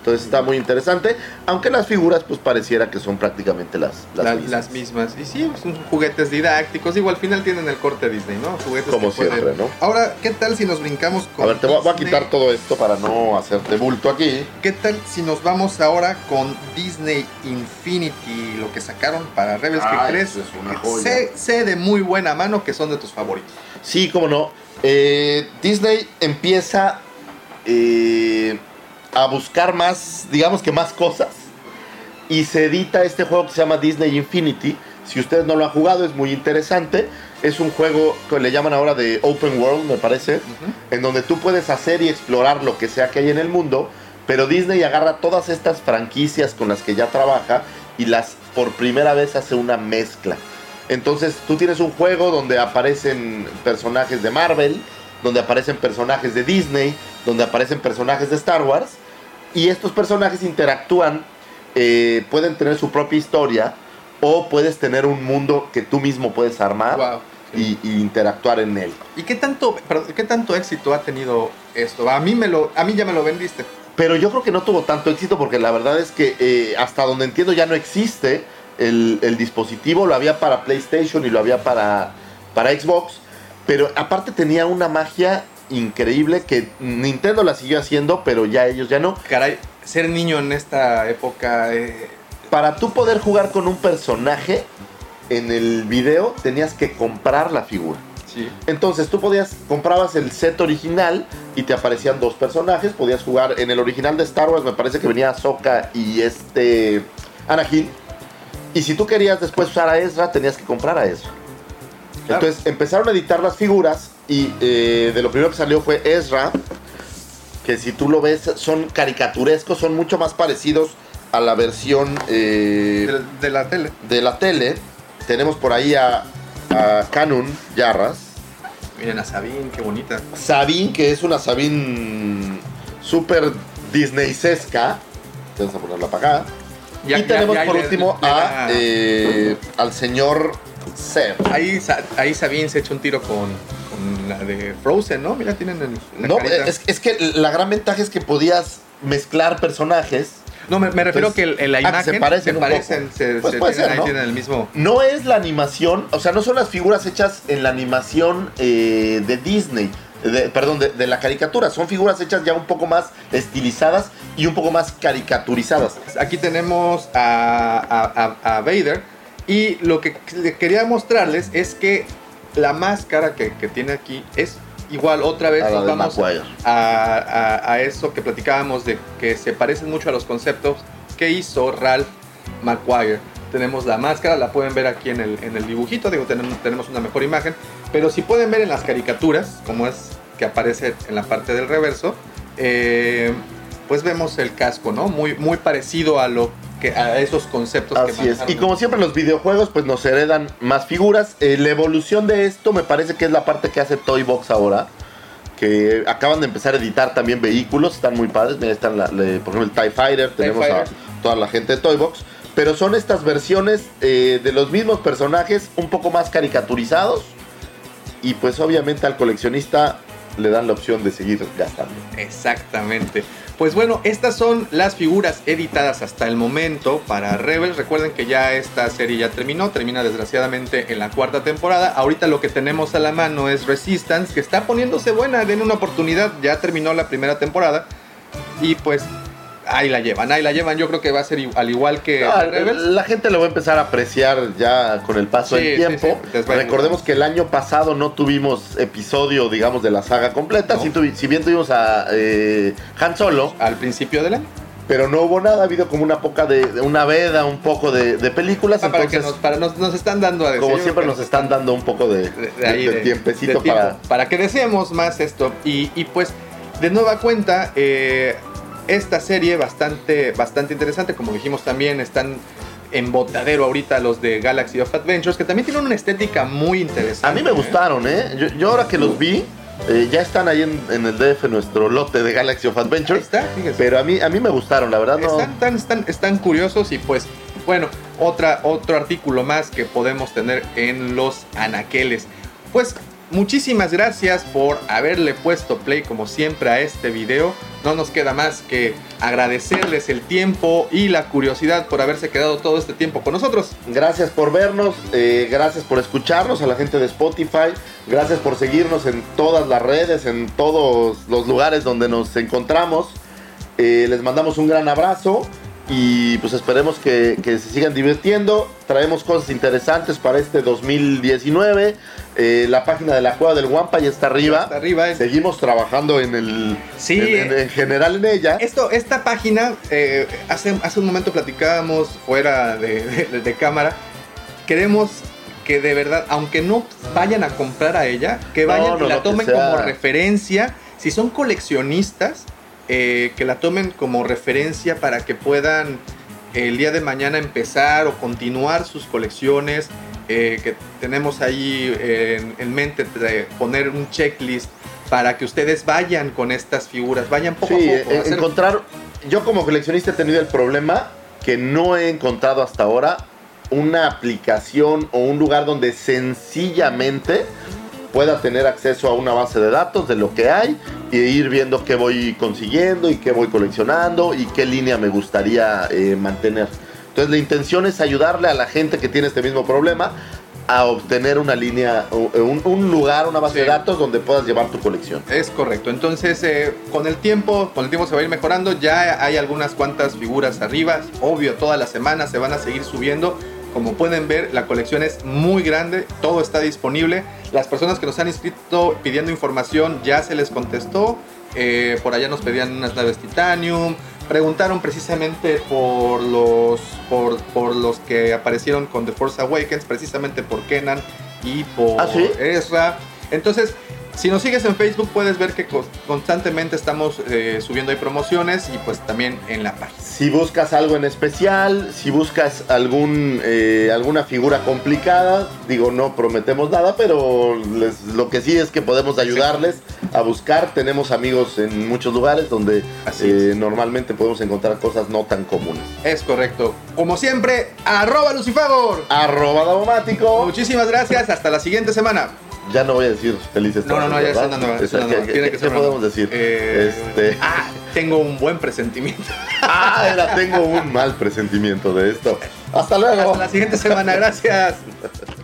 Speaker 2: Entonces está muy interesante, aunque las figuras pues pareciera que son prácticamente las, las
Speaker 1: La-
Speaker 2: mismas.
Speaker 1: las mismas. Y sí, son juguetes didácticos. Digo, al final tienen el corte Disney, ¿no? Juguetes
Speaker 2: Como
Speaker 1: que pueden-
Speaker 2: siempre, ¿no?
Speaker 1: Ahora, ¿qué tal si nos brincamos con
Speaker 2: A ver, te voy, a quitar todo esto para no hacerte bulto aquí.
Speaker 1: ¿Qué tal si nos vamos ahora con Disney Infinity, lo que sacaron para Rebels?
Speaker 2: Ah,
Speaker 1: que crees?
Speaker 2: eso es una
Speaker 1: que
Speaker 2: joya.
Speaker 1: sé, sé de muy buena mano que son de tus favoritos.
Speaker 2: Sí, cómo no. Eh, Disney empieza eh, a buscar más, digamos que más cosas. Y se edita este juego que se llama Disney Infinity. Si ustedes no lo han jugado, es muy interesante. Es un juego que le llaman ahora de Open World, me parece. En donde tú puedes hacer y explorar lo que sea que hay en el mundo. Pero Disney agarra todas estas franquicias con las que ya trabaja y las por primera vez hace una mezcla. Entonces tú tienes un juego donde aparecen personajes de Marvel, donde aparecen personajes de Disney, donde aparecen personajes de Star Wars, y estos personajes interactúan, eh, pueden tener su propia historia, o puedes tener un mundo que tú mismo puedes armar
Speaker 1: Wow.
Speaker 2: y, y interactuar en él.
Speaker 1: ¿Y qué tanto, perdón, qué tanto éxito ha tenido esto? A mí, me lo, a mí ya me lo vendiste.
Speaker 2: Pero yo creo que no tuvo tanto éxito porque la verdad es que eh, hasta donde entiendo ya no existe el, el dispositivo, lo había para PlayStation y lo había para, para Xbox, pero aparte tenía una magia increíble que Nintendo la siguió haciendo, pero ya ellos ya no.
Speaker 1: Caray, ser niño en esta época... eh,
Speaker 2: Para tú poder jugar con un personaje en el video tenías que comprar la figura.
Speaker 1: sí.
Speaker 2: Entonces tú podías, comprabas el set original y te aparecían dos personajes. Podías jugar en el original de Star Wars, me parece que venía Ahsoka y este Anakin. Y si tú querías después usar a Ezra, tenías que comprar a Ezra.
Speaker 1: Claro.
Speaker 2: Entonces empezaron a editar las figuras y eh, de lo primero que salió fue Ezra, que si tú lo ves son caricaturescos, son mucho más parecidos a la versión eh,
Speaker 1: De, de la tele.
Speaker 2: de la tele. Tenemos por ahí a, a Canon Yarras.
Speaker 1: Miren a Sabine, qué bonita.
Speaker 2: Sabine, que es una Sabine súper Disneysesca. Vamos a ponerla para acá.
Speaker 1: Ya-
Speaker 2: y
Speaker 1: ya-
Speaker 2: tenemos
Speaker 1: ya
Speaker 2: por último a, eh, al señor Seb.
Speaker 1: Ahí, ahí Sabine se echa un tiro con la de Frozen, ¿no? Mira, tienen el, la
Speaker 2: No, es, es que la gran ventaja es que podías mezclar personajes.
Speaker 1: No, me, me refiero
Speaker 2: Entonces,
Speaker 1: que el- la
Speaker 2: ah,
Speaker 1: imagen
Speaker 2: se parecen un
Speaker 1: parecen, se,
Speaker 2: Pues
Speaker 1: se
Speaker 2: puede
Speaker 1: tienen,
Speaker 2: ser, ¿no?
Speaker 1: tienen el mismo.
Speaker 2: No es la animación, o sea, no son las figuras hechas en la animación eh, de Disney, de- perdón, de, de la caricatura. Son figuras hechas ya un poco más estilizadas y un poco más caricaturizadas.
Speaker 1: Aquí tenemos a, a- a- a Vader y lo que quería mostrarles es que la máscara que, que tiene aquí es igual otra vez nos vamos
Speaker 2: Maguire.
Speaker 1: a, a- a eso que platicábamos de que se parecen mucho a los conceptos que hizo Ralph McGuire. Tenemos la máscara, la pueden ver aquí en el, en el dibujito, digo, tenemos, tenemos una mejor imagen, pero si pueden ver en las caricaturas, como es que aparece en la parte del reverso, eh, pues vemos el casco, ¿no? Muy, muy parecido a lo que a esos conceptos que
Speaker 2: Así es. Y como siempre en los videojuegos, pues nos heredan más figuras. Eh, la evolución de esto me parece que es la parte que hace Toy Box ahora. Que acaban de empezar a editar también vehículos, están muy padres. Mira, están la- por ejemplo el TIE Fighter, tenemos
Speaker 1: Fighter.
Speaker 2: a toda la gente de Toy Box. Pero son estas versiones eh, de los mismos personajes, un poco más caricaturizados. Y pues obviamente al coleccionista le dan la opción de seguir gastando.
Speaker 1: Exactamente. Pues bueno, estas son las figuras editadas hasta el momento para Rebels. Recuerden que ya esta serie ya terminó, termina desgraciadamente en la cuarta temporada. Ahorita lo que tenemos a la mano es Resistance, que está poniéndose buena, den una oportunidad, ya terminó la primera temporada. Y pues ahí la llevan, ahí la llevan. Yo creo que va a ser al igual que
Speaker 2: Ah, la gente lo va a empezar a apreciar ya con el paso
Speaker 1: Sí,
Speaker 2: del tiempo.
Speaker 1: sí,
Speaker 2: Recordemos que el año pasado no tuvimos episodio, digamos, de la saga completa.
Speaker 1: No.
Speaker 2: Tuvi- si bien tuvimos a eh, Han Solo,
Speaker 1: Al principio del año.
Speaker 2: pero no hubo nada. Ha habido como una poca de, de una veda, un poco de, de películas.
Speaker 1: Ah, para que nos, para nos, nos están dando a decir.
Speaker 2: como siempre, nos están dando un poco de,
Speaker 1: de,
Speaker 2: tiempecito
Speaker 1: tiempo,
Speaker 2: para.
Speaker 1: para que deseemos más esto. Y, y pues, de nueva cuenta, eh, esta serie bastante, bastante interesante, como dijimos también, están en botadero ahorita los de Galaxy of Adventures, que también tienen una estética muy interesante.
Speaker 2: A mí me
Speaker 1: ¿eh?
Speaker 2: gustaron, ¿eh? Yo, yo ahora que los vi, eh, ya están ahí en, en el DF nuestro lote de Galaxy of
Speaker 1: Ahí
Speaker 2: Adventures.
Speaker 1: está, fíjese.
Speaker 2: Pero a mí, a mí me gustaron, la verdad no.
Speaker 1: Están, tan- están, están curiosos y pues, bueno, otra, otro artículo más que podemos tener en los anaqueles. Pues muchísimas gracias por haberle puesto play como siempre a este video. No nos queda más que agradecerles el tiempo y la curiosidad por haberse quedado todo este tiempo con nosotros.
Speaker 2: Gracias por vernos, eh, gracias por escucharnos a la gente de Spotify, gracias por seguirnos en todas las redes, en todos los lugares donde nos encontramos. Eh, les mandamos un gran abrazo y pues esperemos que, que, se sigan divirtiendo. Traemos cosas interesantes para este 2019. Eh, la página de la Cueva del Guampa ya está arriba.
Speaker 1: Está arriba
Speaker 2: Seguimos trabajando en el
Speaker 1: sí,
Speaker 2: en, en, en general en ella.
Speaker 1: Esto, esta página, eh, hace, hace un momento platicábamos fuera de, de, de cámara. Queremos que de verdad, aunque no vayan a comprar a ella, que vayan
Speaker 2: No, no,
Speaker 1: y la
Speaker 2: no,
Speaker 1: tomen como referencia. Si son coleccionistas, eh, que la tomen como referencia para que puedan el día de mañana empezar o continuar sus colecciones. Eh, que tenemos ahí eh, en, en mente de poner un checklist para que ustedes vayan con estas figuras, vayan poco
Speaker 2: Sí,
Speaker 1: a poco.
Speaker 2: eh, encontrar. Yo como coleccionista he tenido el problema que no he encontrado hasta ahora una aplicación o un lugar donde sencillamente pueda tener acceso a una base de datos de lo que hay y ir viendo qué voy consiguiendo y qué voy coleccionando y qué línea me gustaría eh, mantener. Entonces la intención es ayudarle a la gente que tiene este mismo problema a obtener una línea, o- un, un lugar, una base
Speaker 1: Sí.
Speaker 2: de datos donde puedas llevar tu colección.
Speaker 1: Es correcto. Entonces, eh, con el tiempo, con el tiempo se va a ir mejorando. Ya hay algunas cuantas figuras arriba. Obvio, todas las semanas se van a seguir subiendo. Como pueden ver, la colección es muy grande. Todo está disponible. Las personas que nos han inscrito pidiendo información ya se les contestó. Eh, por allá nos pedían unas naves Titanium. Preguntaron precisamente por los, por, por los que aparecieron con The Force Awakens, precisamente por Kenan y por
Speaker 2: ¿Ah, sí?
Speaker 1: Ezra. Entonces, si nos sigues en Facebook puedes ver que co- constantemente estamos eh, subiendo ahí promociones y pues también en la página.
Speaker 2: Si buscas algo en especial, si buscas algún, eh, alguna figura complicada, digo, no prometemos nada, pero les- lo que sí es que podemos ayudarles a buscar. Tenemos amigos en muchos lugares donde eh, normalmente podemos encontrar cosas no tan comunes.
Speaker 1: Es correcto. Como siempre, arroba Lucifagor.
Speaker 2: Arroba Davomático.
Speaker 1: Muchísimas gracias. Hasta la siguiente semana.
Speaker 2: Ya no voy a decir felices
Speaker 1: No, no, no, ya es
Speaker 2: ¿verdad?
Speaker 1: una nueva. es
Speaker 2: Esa-
Speaker 1: una nueva.
Speaker 2: ¿Qué,
Speaker 1: que
Speaker 2: qué podemos decir?
Speaker 1: Eh,
Speaker 2: Este-
Speaker 1: Ah, tengo un buen presentimiento.
Speaker 2: Ah, era, tengo un mal presentimiento de esto. Hasta luego.
Speaker 1: Hasta la siguiente semana. Gracias.